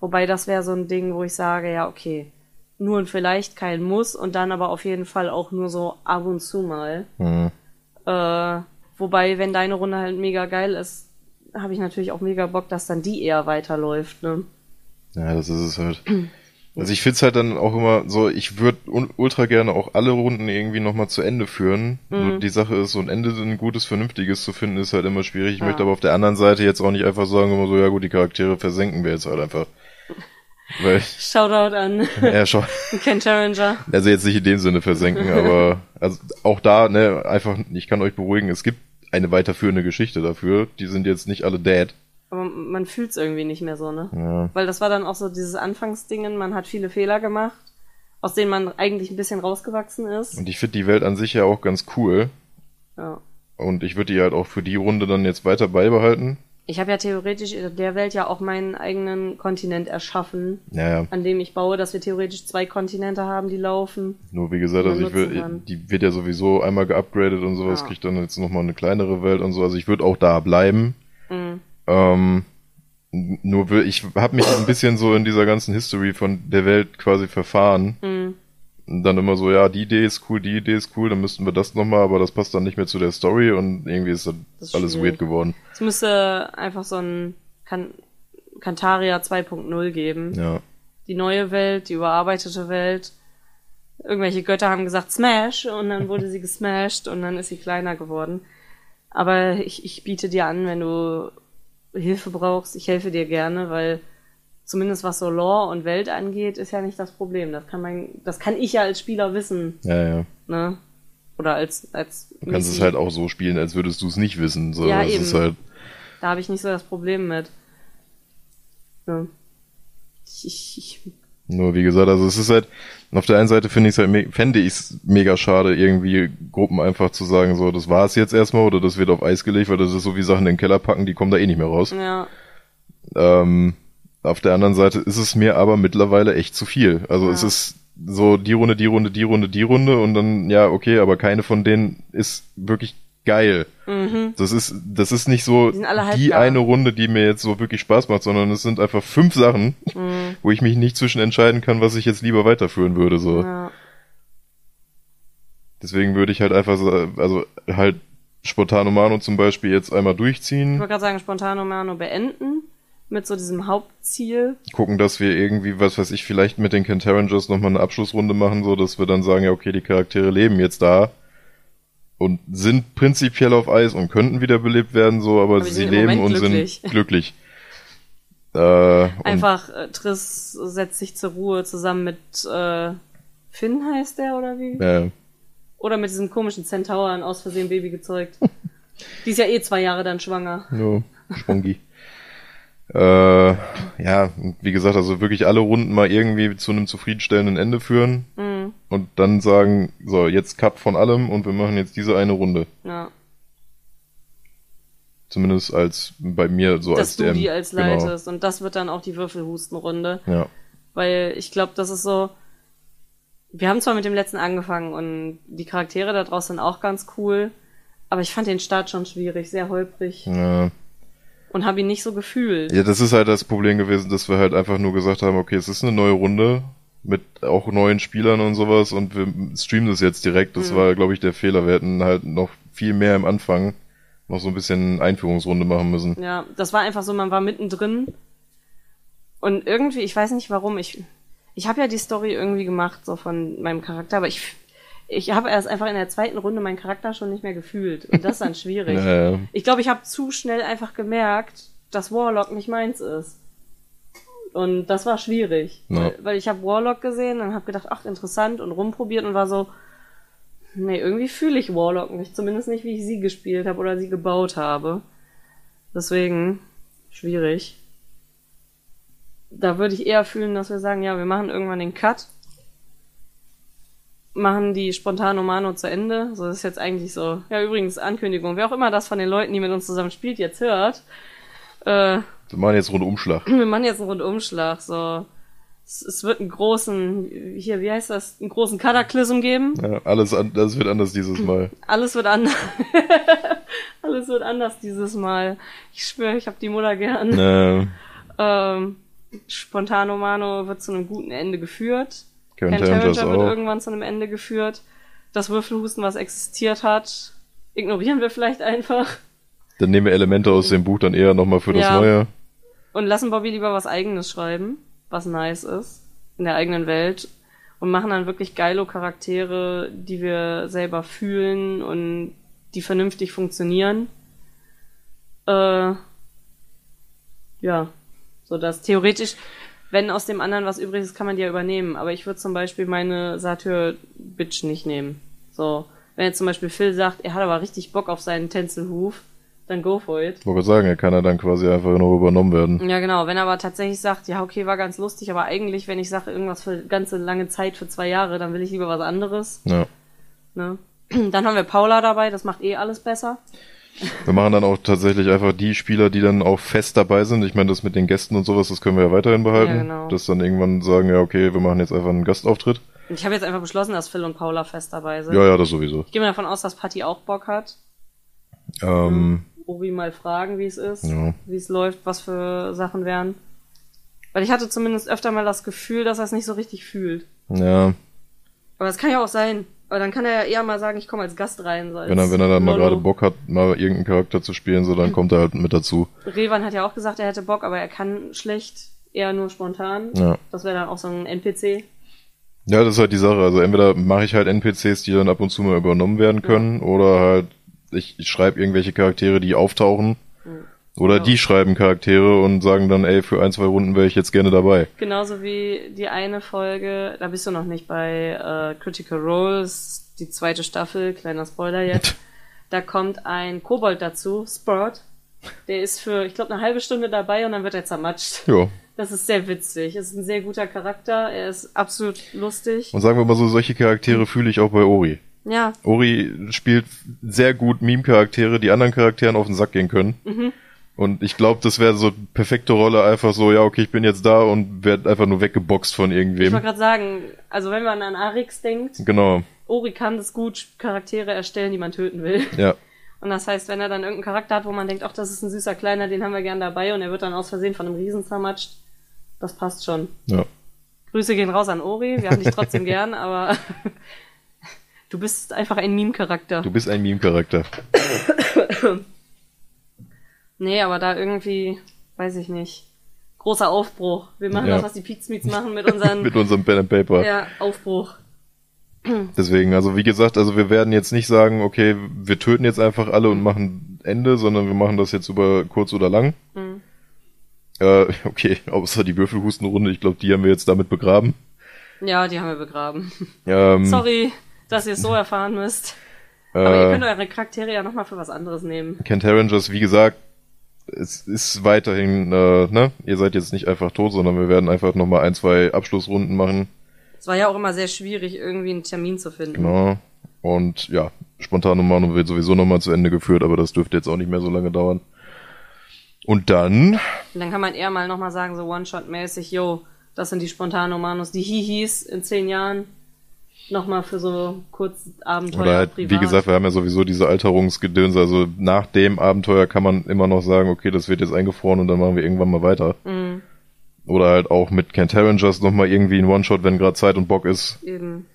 Wobei das wäre so ein Ding, wo ich sage, ja, okay, nur und vielleicht kein Muss und dann aber auf jeden Fall auch nur so ab und zu mal. Hm. Äh, wobei, wenn deine Runde halt mega geil ist, habe ich natürlich auch mega Bock, dass dann die eher weiterläuft, ne? Ja, das ist es halt. Also ich find's halt dann auch immer so, ich würde ultra gerne auch alle Runden irgendwie nochmal zu Ende führen. Mhm. Nur die Sache ist, so ein Ende, ein gutes, vernünftiges zu finden, ist halt immer schwierig. Ich Ja. möchte aber auf der anderen Seite jetzt auch nicht einfach sagen, immer so, ja gut, die Charaktere versenken wir jetzt halt einfach. Weil, Shoutout an ja schon, Ken Challenger. also jetzt nicht in dem Sinne versenken, aber also auch da, ne, einfach, ich kann euch beruhigen, es gibt eine weiterführende Geschichte dafür. Die sind jetzt nicht alle dead. Aber man fühlt's irgendwie nicht mehr so, ne? Ja. Weil das war dann auch so dieses Anfangsdingen, man hat viele Fehler gemacht, aus denen man eigentlich ein bisschen rausgewachsen ist. Und ich finde die Welt an sich ja auch ganz cool. Ja. Und ich würde die halt auch für die Runde dann jetzt weiter beibehalten. Ich habe ja theoretisch in der Welt ja auch meinen eigenen Kontinent erschaffen, Naja, an dem ich baue, dass wir theoretisch zwei Kontinente haben, die laufen. nur wie gesagt, also ich will, die wird ja sowieso einmal geupgradet und sowas, Ja. kriegt dann jetzt nochmal eine kleinere Welt und so. Also ich würde auch da bleiben. Mhm. Ähm, nur ich habe mich ein bisschen so in dieser ganzen History von der Welt quasi verfahren. Mhm. Und dann immer so, ja, die Idee ist cool, die Idee ist cool, dann müssten wir das nochmal, aber das passt dann nicht mehr zu der Story und irgendwie ist das, Das ist alles schwierig. weird geworden. Es müsste einfach so ein kan Kantaria 2.0 geben. Ja. Die neue Welt, die überarbeitete Welt. Irgendwelche Götter haben gesagt Smash und dann wurde sie gesmashed und dann ist sie kleiner geworden. Aber ich, ich biete dir an, wenn du Hilfe brauchst, ich helfe dir gerne, weil zumindest was so Lore und Welt angeht, ist ja nicht das Problem. Das kann man, das kann ich ja als Spieler wissen, Ja, ja. ne? Oder als, als Du kannst es Messi. halt auch so spielen, als würdest du es nicht wissen. So, Ja, das eben. ist halt, Da habe ich nicht so das Problem mit. Ja. Ich, ich, ich Nur wie gesagt, also es ist halt, auf der einen Seite finde ich es halt, fände ich es mega schade, irgendwie Gruppen einfach zu sagen, so, das war es jetzt erstmal oder das wird auf Eis gelegt, weil das ist so wie Sachen in den Keller packen, die kommen da eh nicht mehr raus. Ja. Ähm, auf der anderen Seite ist es mir aber mittlerweile echt zu viel. Also Ja. es ist so die Runde, die Runde, die Runde, die Runde und dann, ja, okay, aber keine von denen ist wirklich geil. Mhm. Das ist, das ist nicht so Die die eine Runde, die mir jetzt so wirklich Spaß macht, sondern es sind einfach fünf Sachen, Mhm. wo ich mich nicht zwischen entscheiden kann, was ich jetzt lieber weiterführen würde, so. Ja. Deswegen würde ich halt einfach, so, also halt Spontano Mano zum Beispiel jetzt einmal Ich durchziehen, wollte gerade sagen, Spontano Mano beenden mit so diesem Hauptziel. gucken, dass wir irgendwie, was weiß ich, vielleicht mit den Cantarangers nochmal eine Abschlussrunde machen, so dass wir dann sagen, ja, okay, die Charaktere leben jetzt da und sind prinzipiell auf Eis und könnten wiederbelebt werden, so, aber, Aber sie leben und glücklich. sind glücklich. Äh, Einfach äh, Triss setzt sich zur Ruhe zusammen mit äh, Finn heißt der oder wie? äh, Oder mit diesem komischen Zentauren aus Versehen Baby gezeugt. Die ist ja eh zwei Jahre dann schwanger. No, Schwungi. äh, ja, wie gesagt, also wirklich alle Runden mal irgendwie zu einem zufriedenstellenden Ende führen Mhm. Und dann sagen, so, jetzt Cut von allem und wir machen jetzt diese eine Runde. Ja. Zumindest als bei mir so Dass als du DM. die als Genau. leitest. Und das wird dann auch die Würfelhustenrunde. Ja. Weil ich glaube, das ist so. Wir haben zwar mit dem letzten angefangen und die Charaktere da draußen sind auch ganz cool, aber ich fand den Start schon schwierig, sehr holprig ja. und habe ihn nicht so gefühlt. Ja, das ist halt das Problem gewesen, dass wir halt einfach nur gesagt haben, okay, es ist eine neue Runde mit auch neuen Spielern und sowas und wir streamen das jetzt direkt. Mhm. Das war, glaube ich, der Fehler. Wir hätten halt noch viel mehr im Anfang noch so ein bisschen Einführungsrunde machen müssen. Ja, das war einfach so, man war mittendrin und irgendwie, ich weiß nicht warum, ich ich habe ja die Story irgendwie gemacht so von meinem Charakter, aber ich ich habe erst einfach in der zweiten Runde meinen Charakter schon nicht mehr gefühlt und das ist dann schwierig. Äh, Ich glaube, ich habe zu schnell einfach gemerkt, dass Warlock nicht meins ist. Und das war schwierig, Ja. weil, weil ich habe Warlock gesehen und habe gedacht, ach interessant und rumprobiert und war so, nee, irgendwie fühle ich Warlock nicht, zumindest nicht, wie ich sie gespielt habe oder sie gebaut habe. Deswegen schwierig. Da würde ich eher fühlen, dass wir sagen, ja, wir machen irgendwann den Cut, machen die Spontano Mano zu Ende. So das ist jetzt eigentlich so. Ja, übrigens Ankündigung. Wer auch immer das von den Leuten, die mit uns zusammen spielt, jetzt hört, äh, wir machen jetzt Rundumschlag. wir machen jetzt einen Rundumschlag. So, es, es wird einen großen, hier, wie heißt das, einen großen Kataklysm geben. Ja, alles an, das wird anders dieses Mal. Alles wird anders. Alles wird anders dieses Mal. Ich schwöre, ich habe die Mutter gern. äh, Ähm, Spontano Mano wird zu einem guten Ende geführt. Ken Tarranger wird irgendwann zu einem Ende geführt. Das Würfelhusten, was existiert hat, ignorieren wir vielleicht einfach Dann nehmen wir Elemente aus dem Buch dann eher nochmal für das Ja. Neue. und lassen Bobby lieber was eigenes schreiben, was nice ist, in der eigenen Welt. Und machen dann wirklich geilo Charaktere, die wir selber fühlen und die vernünftig funktionieren. Äh, ja, so dass theoretisch, wenn aus dem anderen was übrig ist, kann man die ja übernehmen. Aber ich würde zum Beispiel meine Satyr-Bitch nicht nehmen. So, wenn jetzt zum Beispiel Phil sagt, er hat aber richtig Bock auf seinen Tänzelhuf, dann go for it. Ich wollte sagen, er kann ja dann quasi einfach noch übernommen werden. Ja, genau. Wenn er aber tatsächlich sagt, ja, okay, war ganz lustig, aber eigentlich, wenn ich sage, irgendwas für ganze lange Zeit, für zwei Jahre, dann will ich lieber was anderes. Ja. Ne? Dann haben wir Paula dabei, das macht eh alles besser. Wir machen dann auch tatsächlich einfach die Spieler, die dann auch fest dabei sind. Ich meine, das mit den Gästen und sowas, das können wir ja weiterhin behalten. Ja, genau. Dass dann irgendwann sagen, ja, okay, wir machen jetzt einfach einen Gastauftritt. Ich habe jetzt einfach beschlossen, dass Phil und Paula fest dabei sind. Ja, ja, das sowieso. Ich gehe mal davon aus, dass Patty auch Bock hat. Ähm, Obi mal fragen, wie es ist, Ja. wie es läuft, was für Sachen wären. Weil ich hatte zumindest öfter mal das Gefühl, dass er es nicht so richtig fühlt. ja, Aber das kann ja auch sein. Aber dann kann er ja eher mal sagen, ich komme als Gast rein. So als wenn er, wenn er dann mal Lolo. gerade Bock hat, mal irgendeinen Charakter zu spielen, so dann kommt er halt mit dazu. Revan hat ja auch gesagt, er hätte Bock, aber er kann schlecht, eher nur spontan. Ja. Das wäre dann auch so ein NPC. Ja, das ist halt die Sache. Also entweder mache ich halt NPCs, die dann ab und zu mal übernommen werden können, oder halt ich, ich schreibe irgendwelche Charaktere, die auftauchen. Oder Ja. die schreiben Charaktere und sagen dann, ey, für ein, zwei Runden wäre ich jetzt gerne dabei. Genauso wie die eine Folge, da bist du noch nicht bei äh, Critical Roles, die zweite Staffel, kleiner Spoiler jetzt. da kommt ein Kobold dazu, Spurt. Der ist für, ich glaube, eine halbe Stunde dabei und dann wird er zermatscht. Ja, Das ist sehr witzig. Ist ein sehr guter Charakter. Er ist absolut lustig. Und sagen wir mal so, solche Charaktere fühle ich auch bei Ori. Ja, Ori spielt sehr gut Meme-Charaktere, die anderen Charakteren auf den Sack gehen können. Und ich glaube, das wäre so perfekte Rolle, einfach so, ja, okay, ich bin jetzt da und werde einfach nur weggeboxt von ich irgendwem. wollte gerade sagen, also wenn man an Arix denkt, Genau, Ori kann das gut, Charaktere erstellen, die man töten will. ja. Und das heißt, wenn er dann irgendeinen Charakter hat, wo man denkt, ach, das ist ein süßer Kleiner, den haben wir gern dabei und er wird dann aus Versehen von einem Riesen zermatscht, das passt schon. ja. Grüße gehen raus an Ori, wir haben dich trotzdem gern, aber du bist einfach ein Meme-Charakter. Du bist ein Meme-Charakter. Nee, aber da irgendwie, weiß ich nicht. Großer Aufbruch. Wir machen Ja. das, was die Pizmeets machen mit unseren Mit unserem Pen and Paper. ja, Aufbruch. Deswegen, also wie gesagt, also wir werden jetzt nicht sagen, okay, wir töten jetzt einfach alle und machen Ende, sondern wir machen das jetzt über kurz oder lang. Mhm. Äh, okay, außer die Würfelhustenrunde, ich glaube, die haben wir jetzt damit begraben. Ja, die haben wir begraben. Ähm, Sorry, dass ihr es so erfahren müsst. Aber ihr äh, könnt eure Charaktere ja nochmal für was anderes nehmen. Kent Harringers, wie gesagt, es ist weiterhin, äh, ne, ihr seid jetzt nicht einfach tot, sondern wir werden einfach nochmal ein, zwei Abschlussrunden machen. Es war ja auch immer sehr schwierig, irgendwie einen Termin zu finden. Genau. Und ja, spontane Mano wird sowieso nochmal zu Ende geführt, aber das dürfte jetzt auch nicht mehr so lange dauern. Und dann, Und dann kann man eher mal nochmal sagen, so One-Shot-mäßig, yo, das sind die Spontanomanos, die Hihis in zehn Jahren. Nochmal für so kurz Abenteuer oder halt, privat. wie gesagt, wir haben ja sowieso diese Alterungsgedönse, also nach dem Abenteuer kann man immer noch sagen, okay, das wird jetzt eingefroren und dann machen wir irgendwann mal weiter. Mhm, Oder halt auch mit Kent Harringers nochmal irgendwie ein One-Shot, wenn gerade Zeit und Bock ist. eben.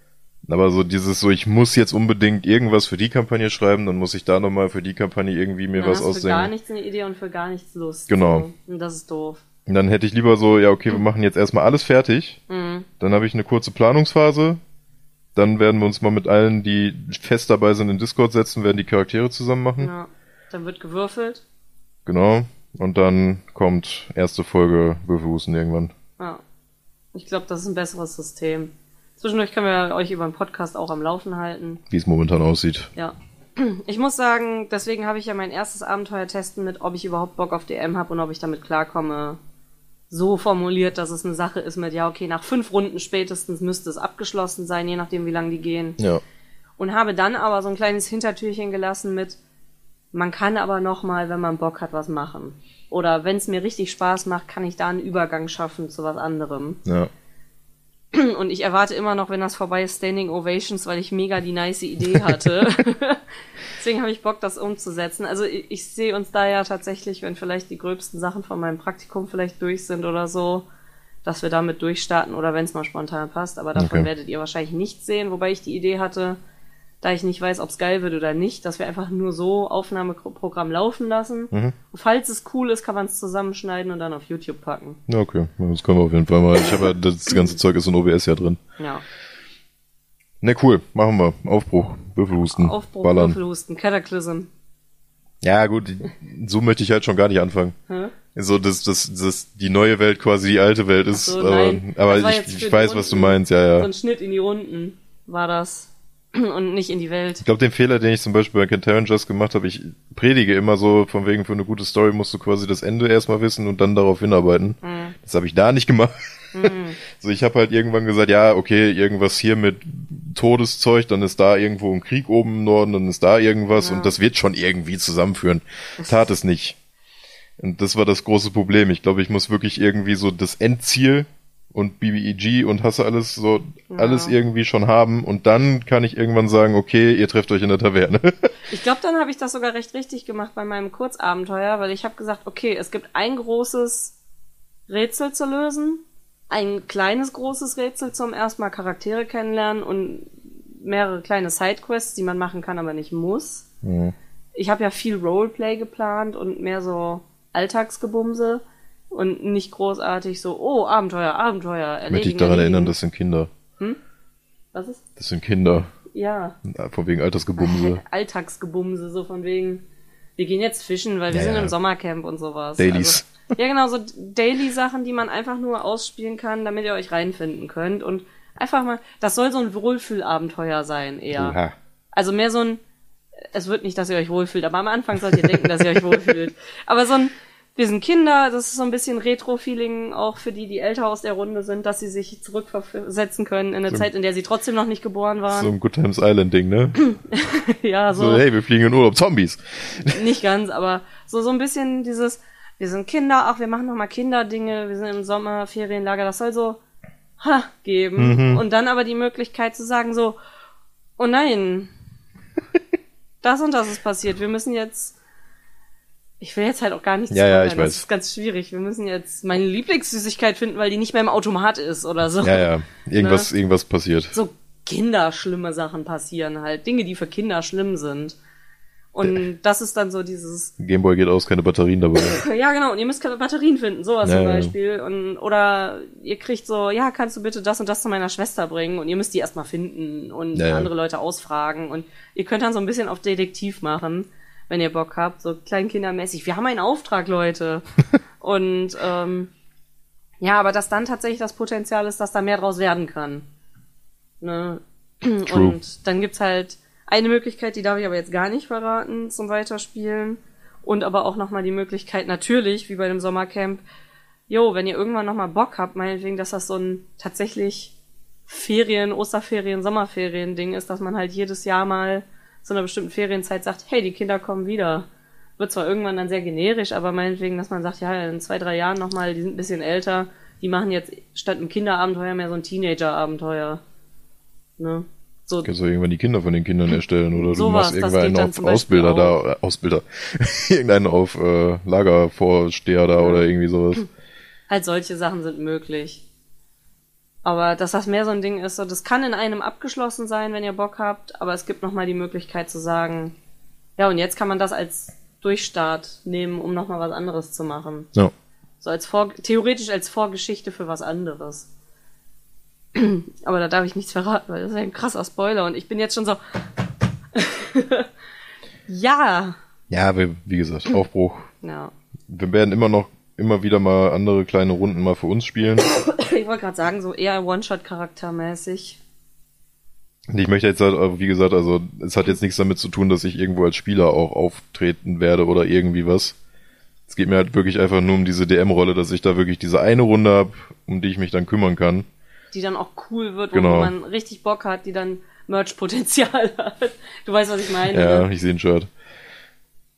Aber so dieses so, ich muss jetzt unbedingt irgendwas für die Kampagne schreiben, dann muss ich da nochmal für die Kampagne irgendwie mir Dann was hast du für gar ausdenken. nichts eine Idee und für gar nichts Lust. Genau. So. Und das ist doof. Und dann hätte ich lieber so, ja okay, wir machen jetzt erstmal alles fertig, Mhm. dann habe ich eine kurze Planungsphase, dann werden wir uns mal mit allen, die fest dabei sind, in Discord setzen, werden die Charaktere zusammen machen. Ja. Dann wird gewürfelt. Genau. Und dann kommt erste Folge Würfelhusten irgendwann. Ja. Ich glaube, das ist ein besseres System. Zwischendurch können wir euch über den Podcast auch am Laufen halten. Wie es momentan aussieht. Ja. Ich muss sagen, deswegen habe ich ja mein erstes Abenteuer testen mit, ob ich überhaupt Bock auf DM habe und ob ich damit klarkomme, so formuliert, dass es eine Sache ist mit, ja, okay, nach fünf Runden spätestens müsste es abgeschlossen sein, je nachdem, wie lang die gehen. Ja. Und habe dann aber so ein kleines Hintertürchen gelassen mit, man kann aber noch mal, wenn man Bock hat, was machen. Oder wenn es mir richtig Spaß macht, kann ich da einen Übergang schaffen zu was anderem. Ja. Und ich erwarte immer noch, wenn das vorbei ist, Standing Ovations, weil ich mega die nice Idee hatte. Deswegen habe ich Bock, das umzusetzen. Also ich, ich sehe uns da ja tatsächlich, wenn vielleicht die gröbsten Sachen von meinem Praktikum vielleicht durch sind oder so, dass wir damit durchstarten oder wenn es mal spontan passt. Aber davon Okay. werdet ihr wahrscheinlich nichts sehen, wobei ich die Idee hatte, da ich nicht weiß, ob es geil wird oder nicht, dass wir einfach nur so Aufnahmeprogramm laufen lassen. Mhm. Falls es cool ist, kann man es zusammenschneiden und dann auf YouTube packen. Ja, okay. Das können wir auf jeden Fall mal. Ich habe ja, das ganze Zeug ist in OBS ja drin. Ja. Ne, cool. Machen wir. Aufbruch. Würfelhusten. Aufbruch, Ballern. Würfelhusten, Cataclysm. Ja, gut. So möchte ich halt schon gar nicht anfangen. Hä? So, dass, dass, dass die neue Welt quasi die alte Welt ist. so, aber nein. aber ich, ich weiß, was du Runden. meinst. Ja, So ja. ein Schnitt in die Runden war das. Und nicht in die Welt. Ich glaube, den Fehler, den ich zum Beispiel bei Kent Just gemacht habe, ich predige immer so, von wegen für eine gute Story musst du quasi das Ende erstmal wissen und dann darauf hinarbeiten. Mhm. Das habe ich da nicht gemacht. So, ich habe halt irgendwann gesagt, ja, okay, irgendwas hier mit Todeszeug, dann ist da irgendwo ein Krieg oben im Norden, dann ist da irgendwas Ja. und das wird schon irgendwie zusammenführen. Tat es nicht. Und das war das große Problem. Ich glaube, ich muss wirklich irgendwie so das Endziel und BBEG und hasse alles so Ja. alles irgendwie schon haben und dann kann ich irgendwann sagen, okay, ihr trefft euch in der Taverne. Ich glaube, dann habe ich das sogar recht richtig gemacht bei meinem Kurzabenteuer, weil ich habe gesagt, okay, es gibt ein großes Rätsel zu lösen, ein kleines großes Rätsel zum erstmal Charaktere kennenlernen und mehrere kleine Sidequests, die man machen kann, aber nicht muss. Ja. Ich habe ja viel Roleplay geplant und mehr so Alltagsgebumse und nicht großartig so, oh, Abenteuer, Abenteuer, Ich möchte erledigen, daran erinnern, erledigen. das sind Kinder. Was ist? Das sind Kinder. Ja. Von wegen Altersgebumse. Alltagsgebumse, so von wegen, wir gehen jetzt fischen, weil wir Ja, sind ja. im Sommercamp und sowas. Dailies. Also, ja, genau, so Daily-Sachen, die man einfach nur ausspielen kann, damit ihr euch reinfinden könnt. Und einfach mal, das soll so ein Wohlfühlabenteuer sein, eher. Oha. Also mehr so ein, es wird nicht, dass ihr euch wohlfühlt, aber am Anfang sollt ihr denken, dass ihr euch wohlfühlt. Aber so ein, wir sind Kinder, das ist so ein bisschen Retro-Feeling auch für die, die älter aus der Runde sind, dass sie sich zurückversetzen können in eine So- Zeit, in der sie trotzdem noch nicht geboren So waren. ein Good Times Island Ding, ne? ja, So, hey, wir fliegen in Urlaub, Zombies. nicht ganz, aber so, so ein bisschen dieses, wir sind Kinder, ach, wir machen noch mal Kinderdinge, wir sind im Sommerferienlager, das soll so, ha, geben. Und dann aber die Möglichkeit zu sagen so, oh nein, das und das ist passiert, wir müssen jetzt, ich will jetzt halt auch gar nicht Ja, ja, ich weiß. Das ist ganz schwierig. Wir müssen jetzt meine Lieblingssüßigkeit finden, weil die nicht mehr im Automat ist oder so. Ja, ja, irgendwas, Ne? irgendwas passiert. So kinderschlimme Sachen passieren halt. Dinge, die für Kinder schlimm sind. Und das ist dann so dieses, Gameboy geht aus, keine Batterien dabei. ja genau, und ihr müsst keine Batterien finden, sowas Ja, zum. Beispiel. Und, oder ihr kriegt so, ja, kannst du bitte das und das zu meiner Schwester bringen und ihr müsst die erstmal finden und ja. andere Leute ausfragen. Und ihr könnt dann so ein bisschen auf Detektiv machen, wenn ihr Bock habt, so kleinkindermäßig. Wir haben einen Auftrag, Leute. und ähm, ja, aber dass dann tatsächlich das Potenzial ist, dass da mehr draus werden kann. Ne? True. Und dann gibt's halt eine Möglichkeit, die darf ich aber jetzt gar nicht verraten zum Weiterspielen. Und aber auch nochmal die Möglichkeit, natürlich, wie bei dem Sommercamp, jo, wenn ihr irgendwann nochmal Bock habt, meinetwegen, dass das so ein tatsächlich Ferien, Osterferien, Sommerferien-Ding ist, dass man halt jedes Jahr mal zu einer bestimmten Ferienzeit sagt, hey, die Kinder kommen wieder. Wird zwar irgendwann dann sehr generisch, aber meinetwegen, dass man sagt, ja, in zwei, drei Jahren nochmal, die sind ein bisschen älter, die machen jetzt statt einem Kinderabenteuer mehr so ein Teenager-Abenteuer. Ne? So, Kannst du irgendwann die Kinder von den Kindern erstellen oder du machst geht dann auf Ausbilder auch. da, äh, Ausbilder, irgendeinen auf äh, Lagervorsteher da oder irgendwie sowas. halt solche Sachen sind möglich. Aber dass das mehr so ein Ding ist, so, das kann in einem abgeschlossen sein, wenn ihr Bock habt, aber es gibt nochmal die Möglichkeit zu sagen, ja, und jetzt kann man das als Durchstart nehmen, um nochmal was anderes zu machen. Ja. So als Vor theoretisch als Vorgeschichte für was anderes. Aber da darf ich nichts verraten, weil das ist ja ein krasser Spoiler und ich bin jetzt schon so. ja. Ja, wie gesagt, Aufbruch. Ja. Wir werden immer noch immer wieder mal andere kleine Runden mal für uns spielen. Ich wollte gerade sagen, so eher One-Shot-Charaktermäßig. Ich möchte jetzt halt, wie gesagt, also es hat jetzt nichts damit zu tun, dass ich irgendwo als Spieler auch auftreten werde oder irgendwie was. Es geht mir halt wirklich einfach nur um diese DM-Rolle, dass ich da wirklich diese eine Runde hab, um die ich mich dann kümmern kann. die dann auch cool wird, Genau. wo man richtig Bock hat, die dann Merch-Potenzial hat. Du weißt, was ich meine. Ja, ne? ich sehe ein Shirt.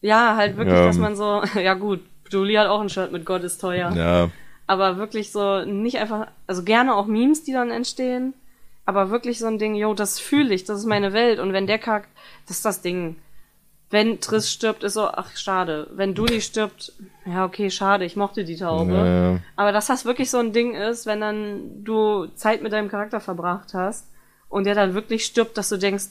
ja halt wirklich, Ja. dass man so, ja gut, Julie hat auch ein Shirt mit Gott ist teuer. Ja, Aber wirklich so, nicht einfach, also gerne auch Memes, die dann entstehen, aber wirklich so ein Ding, yo, das fühle ich, das ist meine Welt. Und wenn der Charakter, das ist das Ding. Wenn Triss stirbt, ist so, ach, schade. Wenn Dulli stirbt, ja, okay, schade, ich mochte die Taube. Ja. Aber dass das wirklich so ein Ding ist, wenn dann du Zeit mit deinem Charakter verbracht hast und der dann wirklich stirbt, dass du denkst,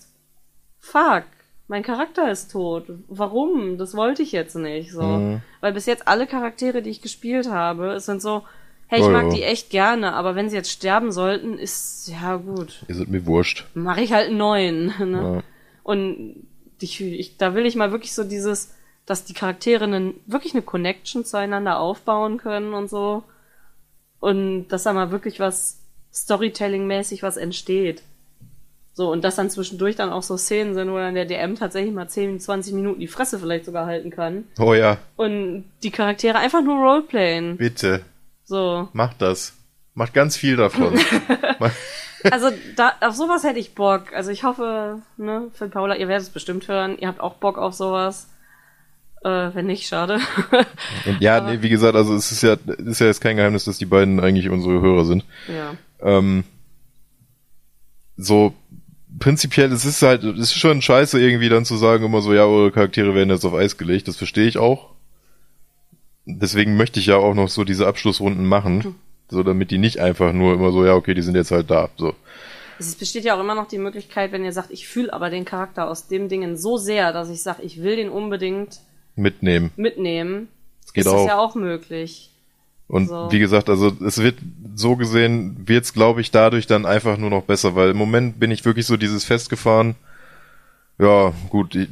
fuck, mein Charakter ist tot. Warum? Das wollte ich jetzt nicht. So. Mhm. Weil bis jetzt alle Charaktere, die ich gespielt habe, es sind so, hey, ich Oh, mag ja. die echt gerne, aber wenn sie jetzt sterben sollten, ist, ja gut, ihr seid mir wurscht. mache ich halt einen neuen. Ne? Ja. Und ich, ich, da will ich mal wirklich so dieses, dass die Charaktere einen, wirklich eine Connection zueinander aufbauen können und so. Und dass da mal wirklich was Storytelling-mäßig was entsteht. So, und dass dann zwischendurch dann auch so Szenen sind, wo dann der DM tatsächlich mal 10, 20 Minuten die Fresse vielleicht sogar halten kann. Oh ja, Und die Charaktere einfach nur roleplayen. bitte, So. macht das. Macht ganz viel davon. Also da, auf sowas hätte ich Bock. Also ich hoffe, ne, Phil Paula, ihr werdet es bestimmt hören. Ihr habt auch Bock auf sowas. Äh, wenn nicht, schade. Ja, nee, wie gesagt, also es ist ja, ist ja jetzt kein Geheimnis, dass die beiden eigentlich unsere Hörer sind. ja. Ähm, so prinzipiell, es ist halt, es ist schon scheiße irgendwie dann zu sagen immer so, ja, eure Charaktere werden jetzt auf Eis gelegt. Das verstehe ich auch. Deswegen möchte ich ja auch noch so diese Abschlussrunden machen, so damit die nicht einfach nur immer so, ja, okay, die sind jetzt halt da. So. Es besteht ja auch immer noch die Möglichkeit, wenn ihr sagt, ich fühle aber den Charakter aus dem Dingen so sehr, dass ich sage, ich will den unbedingt Mitnehmen. mitnehmen, Das geht ist das auch. ja auch möglich. Und So. wie gesagt, also es wird so gesehen, wird's glaube ich dadurch dann einfach nur noch besser, weil im Moment bin ich wirklich so dieses festgefahren. Ja, gut, die,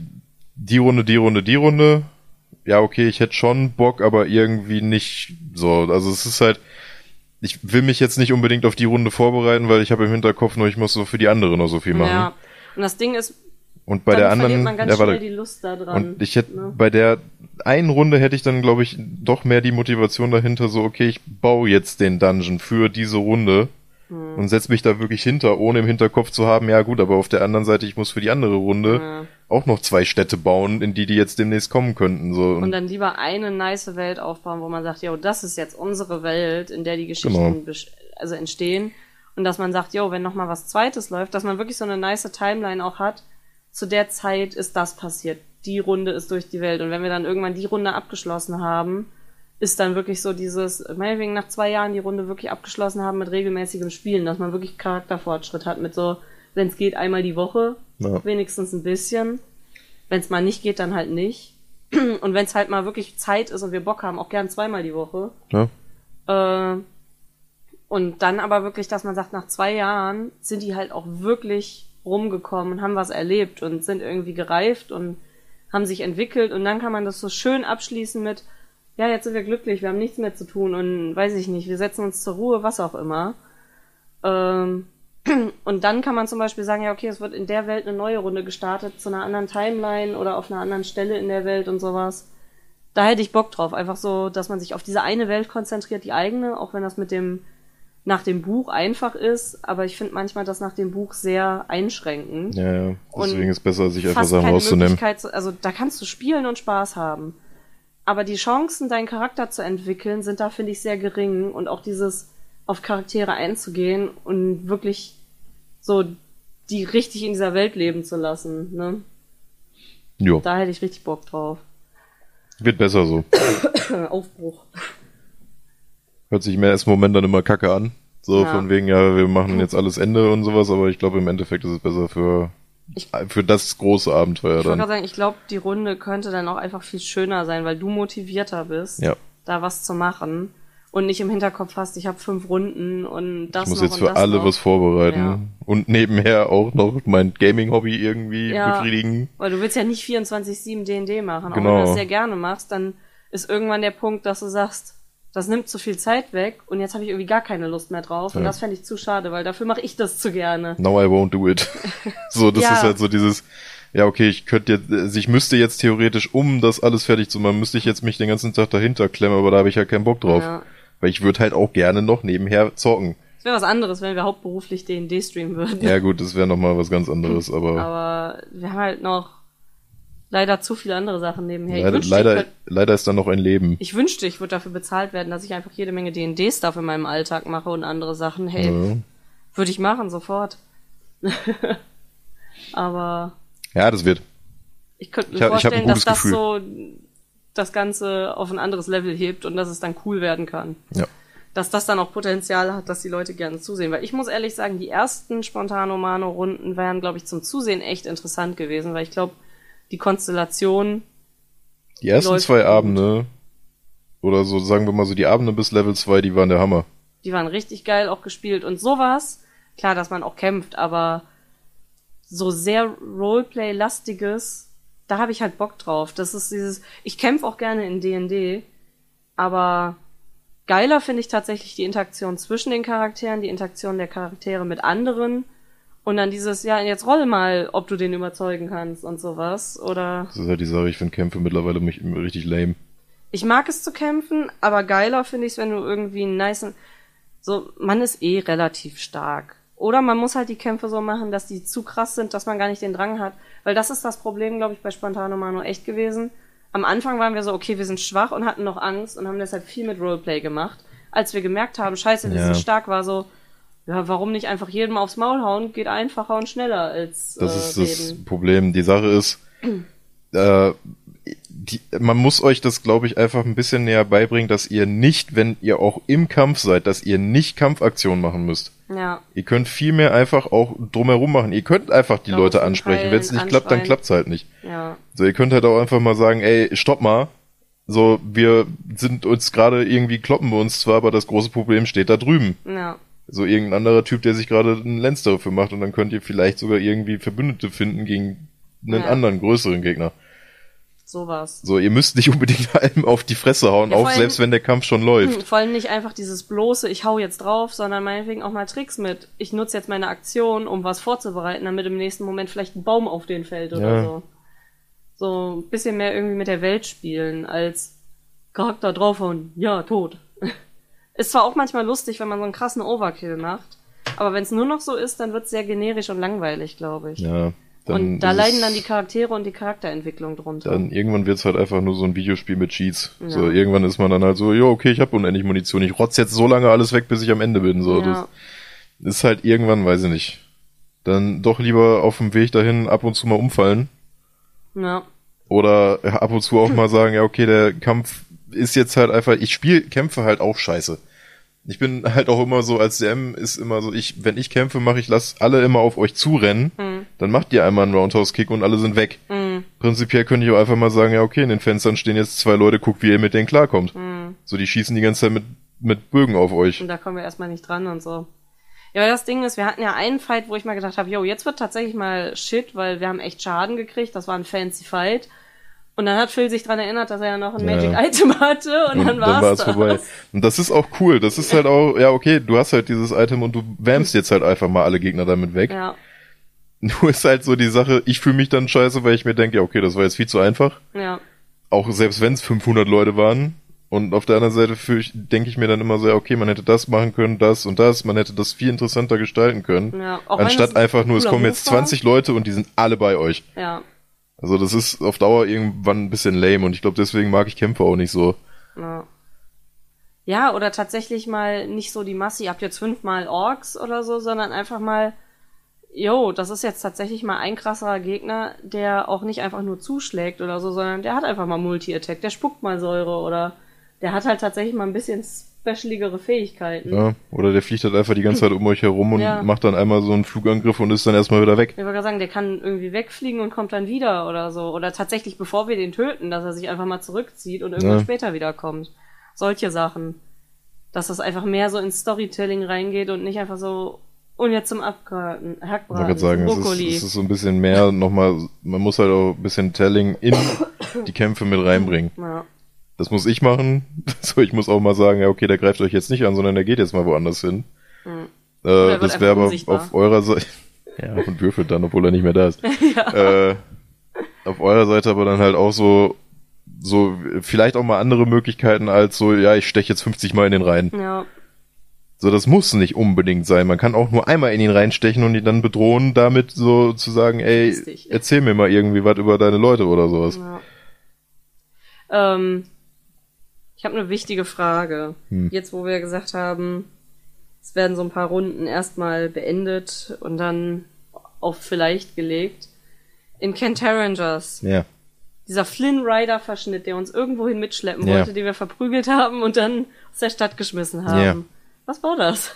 die Runde, die Runde, die Runde. Ja, okay, ich hätte schon Bock, aber irgendwie nicht so. Also es ist halt, ich will mich jetzt nicht unbedingt auf die Runde vorbereiten, weil ich habe im Hinterkopf nur, ich muss so für die andere noch so viel machen. Ja. Und das Ding ist, Und bei dann der anderen, man ganz ja, schnell warte, die Lust da dran. und ich hätte ne? bei der einen Runde hätte ich dann, glaube ich, doch mehr die Motivation dahinter, so, okay, ich baue jetzt den Dungeon für diese Runde Hm. und setz mich da wirklich hinter, ohne im Hinterkopf zu haben, ja gut, aber auf der anderen Seite, ich muss für die andere Runde Ja. auch noch zwei Städte bauen, in die die jetzt demnächst kommen könnten. So. Und dann lieber eine nice Welt aufbauen, wo man sagt, jo, das ist jetzt unsere Welt, in der die Geschichten Genau. also entstehen. Und dass man sagt, jo, wenn noch mal was Zweites läuft, dass man wirklich so eine nice Timeline auch hat. Zu der Zeit ist das passiert. Die Runde ist durch die Welt. Und wenn wir dann irgendwann die Runde abgeschlossen haben, ist dann wirklich so dieses, meinetwegen nach zwei Jahren die Runde wirklich abgeschlossen haben mit regelmäßigem Spielen, dass man wirklich Charakterfortschritt hat mit so, wenn es geht, einmal die Woche, Ja. wenigstens ein bisschen. Wenn es mal nicht geht, dann halt nicht. Und wenn es halt mal wirklich Zeit ist und wir Bock haben, auch gern zweimal die Woche. ja. Äh, und dann aber wirklich, dass man sagt, nach zwei Jahren sind die halt auch wirklich rumgekommen und haben was erlebt und sind irgendwie gereift und haben sich entwickelt und dann kann man das so schön abschließen mit, ja, jetzt sind wir glücklich, wir haben nichts mehr zu tun und weiß ich nicht, wir setzen uns zur Ruhe, was auch immer. Ähm, und dann kann man zum Beispiel sagen, ja, okay, es wird in der Welt eine neue Runde gestartet, zu einer anderen Timeline oder auf einer anderen Stelle in der Welt und sowas. Da hätte ich Bock drauf. Einfach so, dass man sich auf diese eine Welt konzentriert, die eigene, auch wenn das mit dem nach dem Buch einfach ist, aber ich finde manchmal das nach dem Buch sehr einschränkend. Ja, ja. Deswegen Und ist besser, sich einfach Sachen rauszunehmen. Also da kannst du spielen und Spaß haben. Aber die Chancen, deinen Charakter zu entwickeln, sind da, finde ich, sehr gering. Und auch dieses auf Charaktere einzugehen und wirklich so die richtig in dieser Welt leben zu lassen. Ne? Jo, Da hätte ich richtig Bock drauf. wird besser so. Aufbruch. Hört sich im ersten Moment dann immer kacke an. So Ja. von wegen, ja, wir machen jetzt alles Ende und sowas, aber ich glaube im Endeffekt ist es besser für, Ich- für das große Abenteuer Ich wollte dann. gerade sagen, ich glaube, die Runde könnte dann auch einfach viel schöner sein, weil du motivierter bist, Ja. da was zu machen und nicht im Hinterkopf hast, ich habe fünf Runden und das Ich muss noch jetzt für alle noch. was vorbereiten. Ja. Und nebenher auch noch mein Gaming-Hobby irgendwie Ja. befriedigen. Weil du willst ja nicht 24-7 D&D machen. Auch Genau. wenn du das sehr gerne machst, dann ist irgendwann der Punkt, dass du sagst, das nimmt zu viel Zeit weg und jetzt habe ich irgendwie gar keine Lust mehr drauf. Und Ja. das fände ich zu schade, weil dafür mache ich das zu gerne. Now I won't do it. so, das Ja. ist halt so dieses, ja, okay, ich könnte jetzt, also ich müsste jetzt theoretisch, um das alles fertig zu machen, müsste ich jetzt mich den ganzen Tag dahinter klemmen, aber da habe ich halt keinen Bock drauf. Ja. Weil ich würde halt auch gerne noch nebenher zocken. Es wäre was anderes, wenn wir hauptberuflich D&D streamen würden. Ja gut, das wäre nochmal was ganz anderes, aber Aber wir haben halt noch leider zu viele andere Sachen nebenher. Leider, wünschte, leider, könnt- leider ist da noch ein Leben. ich wünschte, ich würde dafür bezahlt werden, dass ich einfach jede Menge D&D-Stuff in meinem Alltag mache und andere Sachen. Hey, Ja. würde ich machen, sofort. Aber Ja, das wird. ich könnte mir Ich hab- vorstellen, dass das so das Ganze auf ein anderes Level hebt und dass es dann cool werden kann. Ja. Dass das dann auch Potenzial hat, dass die Leute gerne zusehen. Weil ich muss ehrlich sagen, die ersten Spontano-Mano-Runden wären, glaube ich, zum Zusehen echt interessant gewesen, weil ich glaube, die Konstellation, Die ersten zwei. Abende, oder so, sagen wir mal so, die Abende bis Level 2, die waren der Hammer. die waren richtig geil auch gespielt und sowas. Klar, dass man auch kämpft, aber so sehr Roleplay-lastiges, da habe ich halt Bock drauf. Das ist dieses, ich kämpfe auch gerne in D&D, aber geiler finde ich tatsächlich die Interaktion zwischen den Charakteren, die Interaktion der Charaktere mit anderen und dann dieses, ja, jetzt roll mal, ob du den überzeugen kannst und sowas. Oder Das ist halt die Sache, ich finde Kämpfe mittlerweile mich richtig lame. ich mag es zu kämpfen, aber geiler finde ich es, wenn du irgendwie einen nice, so, man ist eh relativ stark. Oder man muss halt die Kämpfe so machen, dass die zu krass sind, dass man gar nicht den Drang hat. Weil das ist das Problem, glaube ich, bei Spontano Mano echt gewesen. Am Anfang waren wir so, okay, wir sind schwach und hatten noch Angst und haben deshalb viel mit Roleplay gemacht. Als wir gemerkt haben, scheiße, wir Ja. sind stark, war so, ja, warum nicht einfach jedem aufs Maul hauen? Geht einfacher und schneller als Das äh, ist das reden. Problem. Die Sache ist, äh, die, man muss euch das, glaube ich, einfach ein bisschen näher beibringen, dass ihr nicht, wenn ihr auch im Kampf seid, dass ihr nicht Kampfaktionen machen müsst. Ja, Ihr könnt viel mehr einfach auch drumherum machen. Ihr könnt einfach die Leute ansprechen. Wenn es nicht klappt, dann anschreien. klappt's halt nicht. ja. So, ihr könnt halt auch einfach mal sagen, ey, stopp mal. So, wir sind uns gerade irgendwie kloppen wir uns zwar, aber das große Problem steht da drüben. Ja. So irgendein anderer Typ, der sich gerade einen Lenz dafür macht und dann könnt ihr vielleicht sogar irgendwie Verbündete finden gegen einen Ja. anderen, größeren Gegner. Sowas. So, ihr müsst nicht unbedingt allem auf die Fresse hauen, Ja, auch allem- selbst wenn der Kampf schon läuft. Hm, Vor allem nicht einfach dieses bloße, ich hau jetzt drauf, sondern meinetwegen auch mal Tricks mit. Ich nutze jetzt meine Aktion, um was vorzubereiten, damit im nächsten Moment vielleicht ein Baum auf den fällt oder Ja. so. So ein bisschen mehr irgendwie mit der Welt spielen, als Charakter draufhauen, ja, tot. Ist zwar auch manchmal lustig, wenn man so einen krassen Overkill macht, aber wenn es nur noch so ist, dann wird es sehr generisch und langweilig, glaube ich. Ja, und da leiden es- dann die Charaktere und die Charakterentwicklung drunter. Dann irgendwann wird's halt einfach nur so ein Videospiel mit Cheats. Ja. So, irgendwann ist man dann halt so, ja, okay, ich habe unendlich Munition, ich rotz jetzt so lange alles weg, bis ich am Ende bin. So, ja. das ist halt irgendwann, weiß ich nicht. Dann doch lieber auf dem Weg dahin ab und zu mal umfallen. ja. Oder ab und zu auch mal sagen, ja, okay, der Kampf ist jetzt halt einfach, ich spiele Kämpfe halt auch scheiße. Ich bin halt auch immer so, als DM ist immer so, ich, wenn ich kämpfe, mache ich, lass alle immer auf euch zurennen, Hm. dann macht ihr einmal einen Roundhouse-Kick und alle sind weg. Hm. Prinzipiell könnte ich auch einfach mal sagen, ja, okay, in den Fenstern stehen jetzt zwei Leute, guckt, wie ihr mit denen klarkommt. Hm. So, die schießen die ganze Zeit mit, mit Bögen auf euch. Und da kommen wir erstmal nicht dran und so. Ja, das Ding ist, wir hatten ja einen Fight, wo ich mal gedacht habe, yo, jetzt wird tatsächlich mal Shit, weil wir haben echt Schaden gekriegt. Das war ein fancy Fight. Und dann hat Phil sich dran erinnert, dass er ja noch ein Ja. Magic Item hatte und, dann war's war's das. vorbei. Und das ist auch cool. Das ist halt auch, ja, okay, du hast halt dieses Item und du wärmst jetzt halt einfach mal alle Gegner damit weg. Ja, Nur ist halt so die Sache, ich fühle mich dann scheiße, weil ich mir denke, ja, okay, das war jetzt viel zu einfach. ja, Auch selbst wenn es 500 Leute waren. Und auf der anderen Seite ich- denke ich mir dann immer so, ja, okay, man hätte das machen können, das und das, man hätte das viel interessanter gestalten können. ja. Auch Anstatt einfach nur, es kommen jetzt 20 Leute und die sind alle bei euch. Ja, Also das ist auf Dauer irgendwann ein bisschen lame und ich glaube, deswegen mag ich Kämpfe auch nicht so. ja. Ja, oder tatsächlich mal nicht so die Masse, ihr habt jetzt fünfmal Orks oder so, sondern einfach mal, yo, das ist jetzt tatsächlich mal ein krasserer Gegner, der auch nicht einfach nur zuschlägt oder so, sondern der hat einfach mal Multi-Attack, der spuckt mal Säure oder der hat halt tatsächlich mal ein bisschen specialigere Fähigkeiten. Ja? Oder der fliegt halt einfach die ganze Zeit um euch herum und Ja. macht dann einmal so einen Flugangriff und ist dann erstmal wieder weg. Ich würde gerade sagen, der kann irgendwie wegfliegen und kommt dann wieder oder so. Oder tatsächlich, bevor wir den töten, dass er sich einfach mal zurückzieht und irgendwann Ja. später wiederkommt. Solche Sachen. Dass das einfach mehr so ins Storytelling reingeht und nicht einfach so, und jetzt zum Ich wollte Hackbraten, gerade sagen, zum es ist, Brokkoli. es ist so ein bisschen mehr nochmal, man muss halt auch ein bisschen Telling in die Kämpfe mit reinbringen. ja. Das muss ich machen. So, ich muss auch mal sagen, ja, okay, der greift euch jetzt nicht an, sondern der geht jetzt mal woanders hin. Mhm. Äh, das wäre aber unsichtbar. auf eurer Seite. Ja, und würfelt dann, obwohl er nicht mehr da ist. äh, auf eurer Seite aber dann halt auch so, so, vielleicht auch mal andere Möglichkeiten als so, ja, ich steche jetzt 50 Mal in den rein. Ja, So, das muss nicht unbedingt sein. Man kann auch nur einmal in ihn reinstechen und ihn dann bedrohen, damit so zu sagen, ey, Lustig. erzähl mir mal irgendwie was über deine Leute oder sowas. ja. Ähm, ich habe eine wichtige Frage. Hm. Jetzt, wo wir gesagt haben, es werden so ein paar Runden erstmal beendet und dann auf vielleicht gelegt. In Kent Rangers, Ja. dieser Flynn Rider Verschnitt, der uns irgendwohin mitschleppen Ja. wollte, den wir verprügelt haben und dann aus der Stadt geschmissen haben. Ja. Was war das?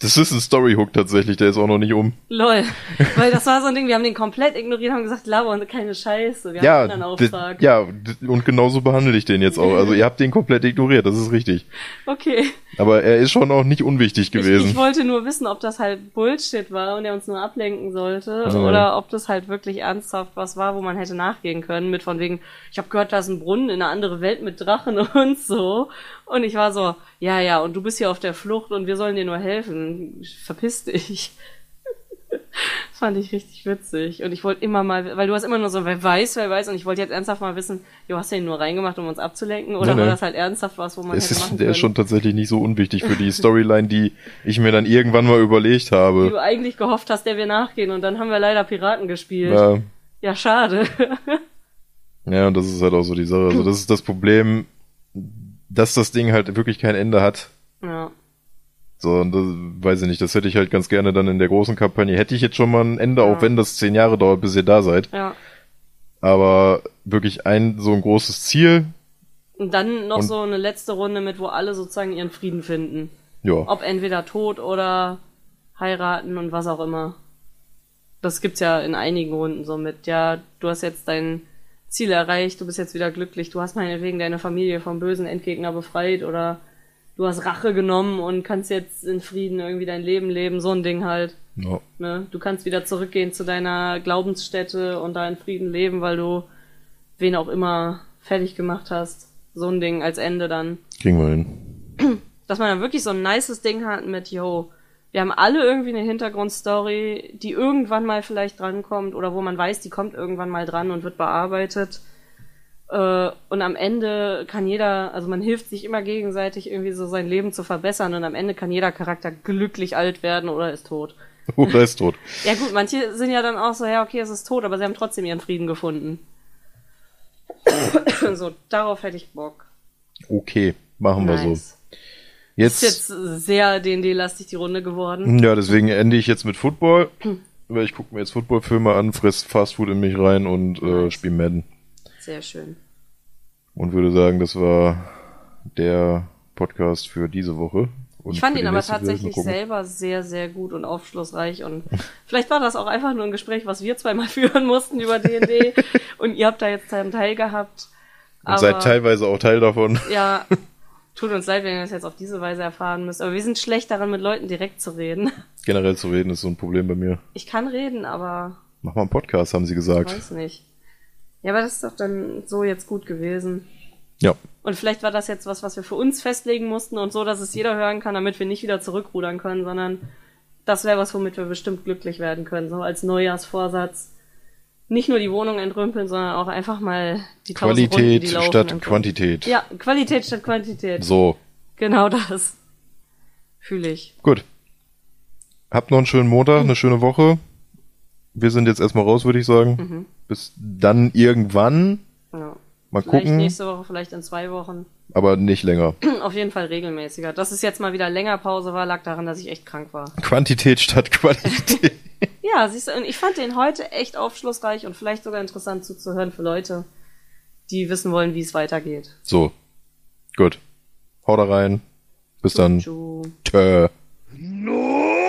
Das ist ein Storyhook tatsächlich, der ist auch noch nicht um. Lol. Weil das war so ein Ding, wir haben den komplett ignoriert, haben gesagt, laber und keine Scheiße. Wir Ja, haben einen Auftrag. ja, und genauso behandle ich den jetzt auch. Also ihr habt den komplett ignoriert, das ist richtig. Okay. Aber er ist schon auch nicht unwichtig Ich, gewesen. ich wollte nur wissen, ob das halt Bullshit war und er uns nur ablenken sollte Ja. oder ob das halt wirklich ernsthaft was war, wo man hätte nachgehen können mit von wegen, ich habe gehört, da ist ein Brunnen in eine andere Welt mit Drachen und so und ich war so, ja, ja, und du bist hier auf der Flucht und wir sollen dir nur helfen. Verpiss dich. Fand ich richtig witzig. Und ich wollte immer mal, weil du hast immer nur so, wer weiß, wer weiß, und ich wollte jetzt ernsthaft mal wissen, jo, hast du ihn nur reingemacht, um uns abzulenken, oder Nee, war nee. das halt ernsthaft was, wo man Es hätte machen ist, der können? ist schon tatsächlich nicht so unwichtig für die Storyline, die ich mir dann irgendwann mal überlegt die habe. du eigentlich gehofft hast, der wir nachgehen und dann haben wir leider Piraten gespielt. Ja, Ja, schade. ja, und das ist halt auch so die Sache. Also das ist das Problem, dass das Ding halt wirklich kein Ende hat. ja. So, und das, weiß ich nicht, das hätte ich halt ganz gerne dann in der großen Kampagne. Hätte ich jetzt schon mal ein Ende, Ja. auch wenn das zehn Jahre dauert, bis ihr da seid. Ja. Aber wirklich ein, so ein großes Ziel. Und dann noch Und- so eine letzte Runde mit, wo alle sozusagen ihren Frieden finden. Ja. Ob entweder tot oder heiraten und was auch immer. Das gibt's ja in einigen Runden so mit. Ja, du hast jetzt dein Ziel erreicht, du bist jetzt wieder glücklich, du hast meinetwegen deine Familie vom bösen Endgegner befreit oder du hast Rache genommen und kannst jetzt in Frieden irgendwie dein Leben leben, so ein Ding halt. ja. Ne? Du kannst wieder zurückgehen zu deiner Glaubensstätte und da in Frieden leben, weil du wen auch immer fertig gemacht hast. So ein Ding als Ende dann. Kriegen wir hin. Dass man dann wirklich so ein nices Ding hat mit, yo, wir haben alle irgendwie eine Hintergrundstory, die irgendwann mal vielleicht drankommt oder wo man weiß, die kommt irgendwann mal dran und wird bearbeitet. Äh, und am Ende kann jeder, also man hilft sich immer gegenseitig irgendwie so sein Leben zu verbessern und am Ende kann jeder Charakter glücklich alt werden oder ist tot. Oder ist tot. Ja gut, manche sind ja dann auch so, ja okay, es ist tot, aber sie haben trotzdem ihren Frieden gefunden. so, darauf hätte ich Bock. Okay, machen wir so. Jetzt, Ist jetzt sehr D&D-lastig die Runde geworden. ja, deswegen ende ich jetzt mit Football. Weil ich gucke mir jetzt Footballfilme an, fress Fastfood in mich rein und äh, spiele Madden. Sehr schön. Und würde sagen, das war der Podcast für diese Woche. Und Ich fand ihn aber tatsächlich selber sehr, sehr gut und aufschlussreich und vielleicht war das auch einfach nur ein Gespräch, was wir zweimal führen mussten über D&D und ihr habt da jetzt einen Teil gehabt. Und seid teilweise auch Teil davon. Ja, tut uns leid, wenn ihr das jetzt auf diese Weise erfahren müsst, aber wir sind schlecht daran, mit Leuten direkt zu reden. Generell zu reden ist so ein Problem bei mir. Ich kann reden, aber Mach mal einen Podcast, haben sie gesagt. weiß nicht. Ja, aber das ist doch dann so jetzt gut gewesen. Ja. Und vielleicht war das jetzt was, was wir für uns festlegen mussten und so, dass es jeder hören kann, damit wir nicht wieder zurückrudern können, sondern das wäre was, womit wir bestimmt glücklich werden können. So als Neujahrsvorsatz. Nicht nur die Wohnung entrümpeln, sondern auch einfach mal die tausend Runden, Qualität die laufen, statt. Quantität. Ja, Qualität statt Quantität. So, Genau das. Fühle ich. gut. Habt noch einen schönen Montag, eine schöne Woche. Wir sind jetzt erstmal raus, würde ich sagen. Mhm. Bis dann irgendwann. Mal vielleicht gucken. nächste Woche, vielleicht in zwei Wochen. Aber nicht länger. Auf jeden Fall regelmäßiger. Dass es jetzt mal wieder länger Pause war, lag daran, dass ich echt krank war. Quantität statt Qualität. ja, siehst du, und ich fand den heute echt aufschlussreich und vielleicht sogar interessant zuzuhören für Leute, die wissen wollen, wie es weitergeht. So. Gut. Hau da rein. Bis dann. Tschö. No!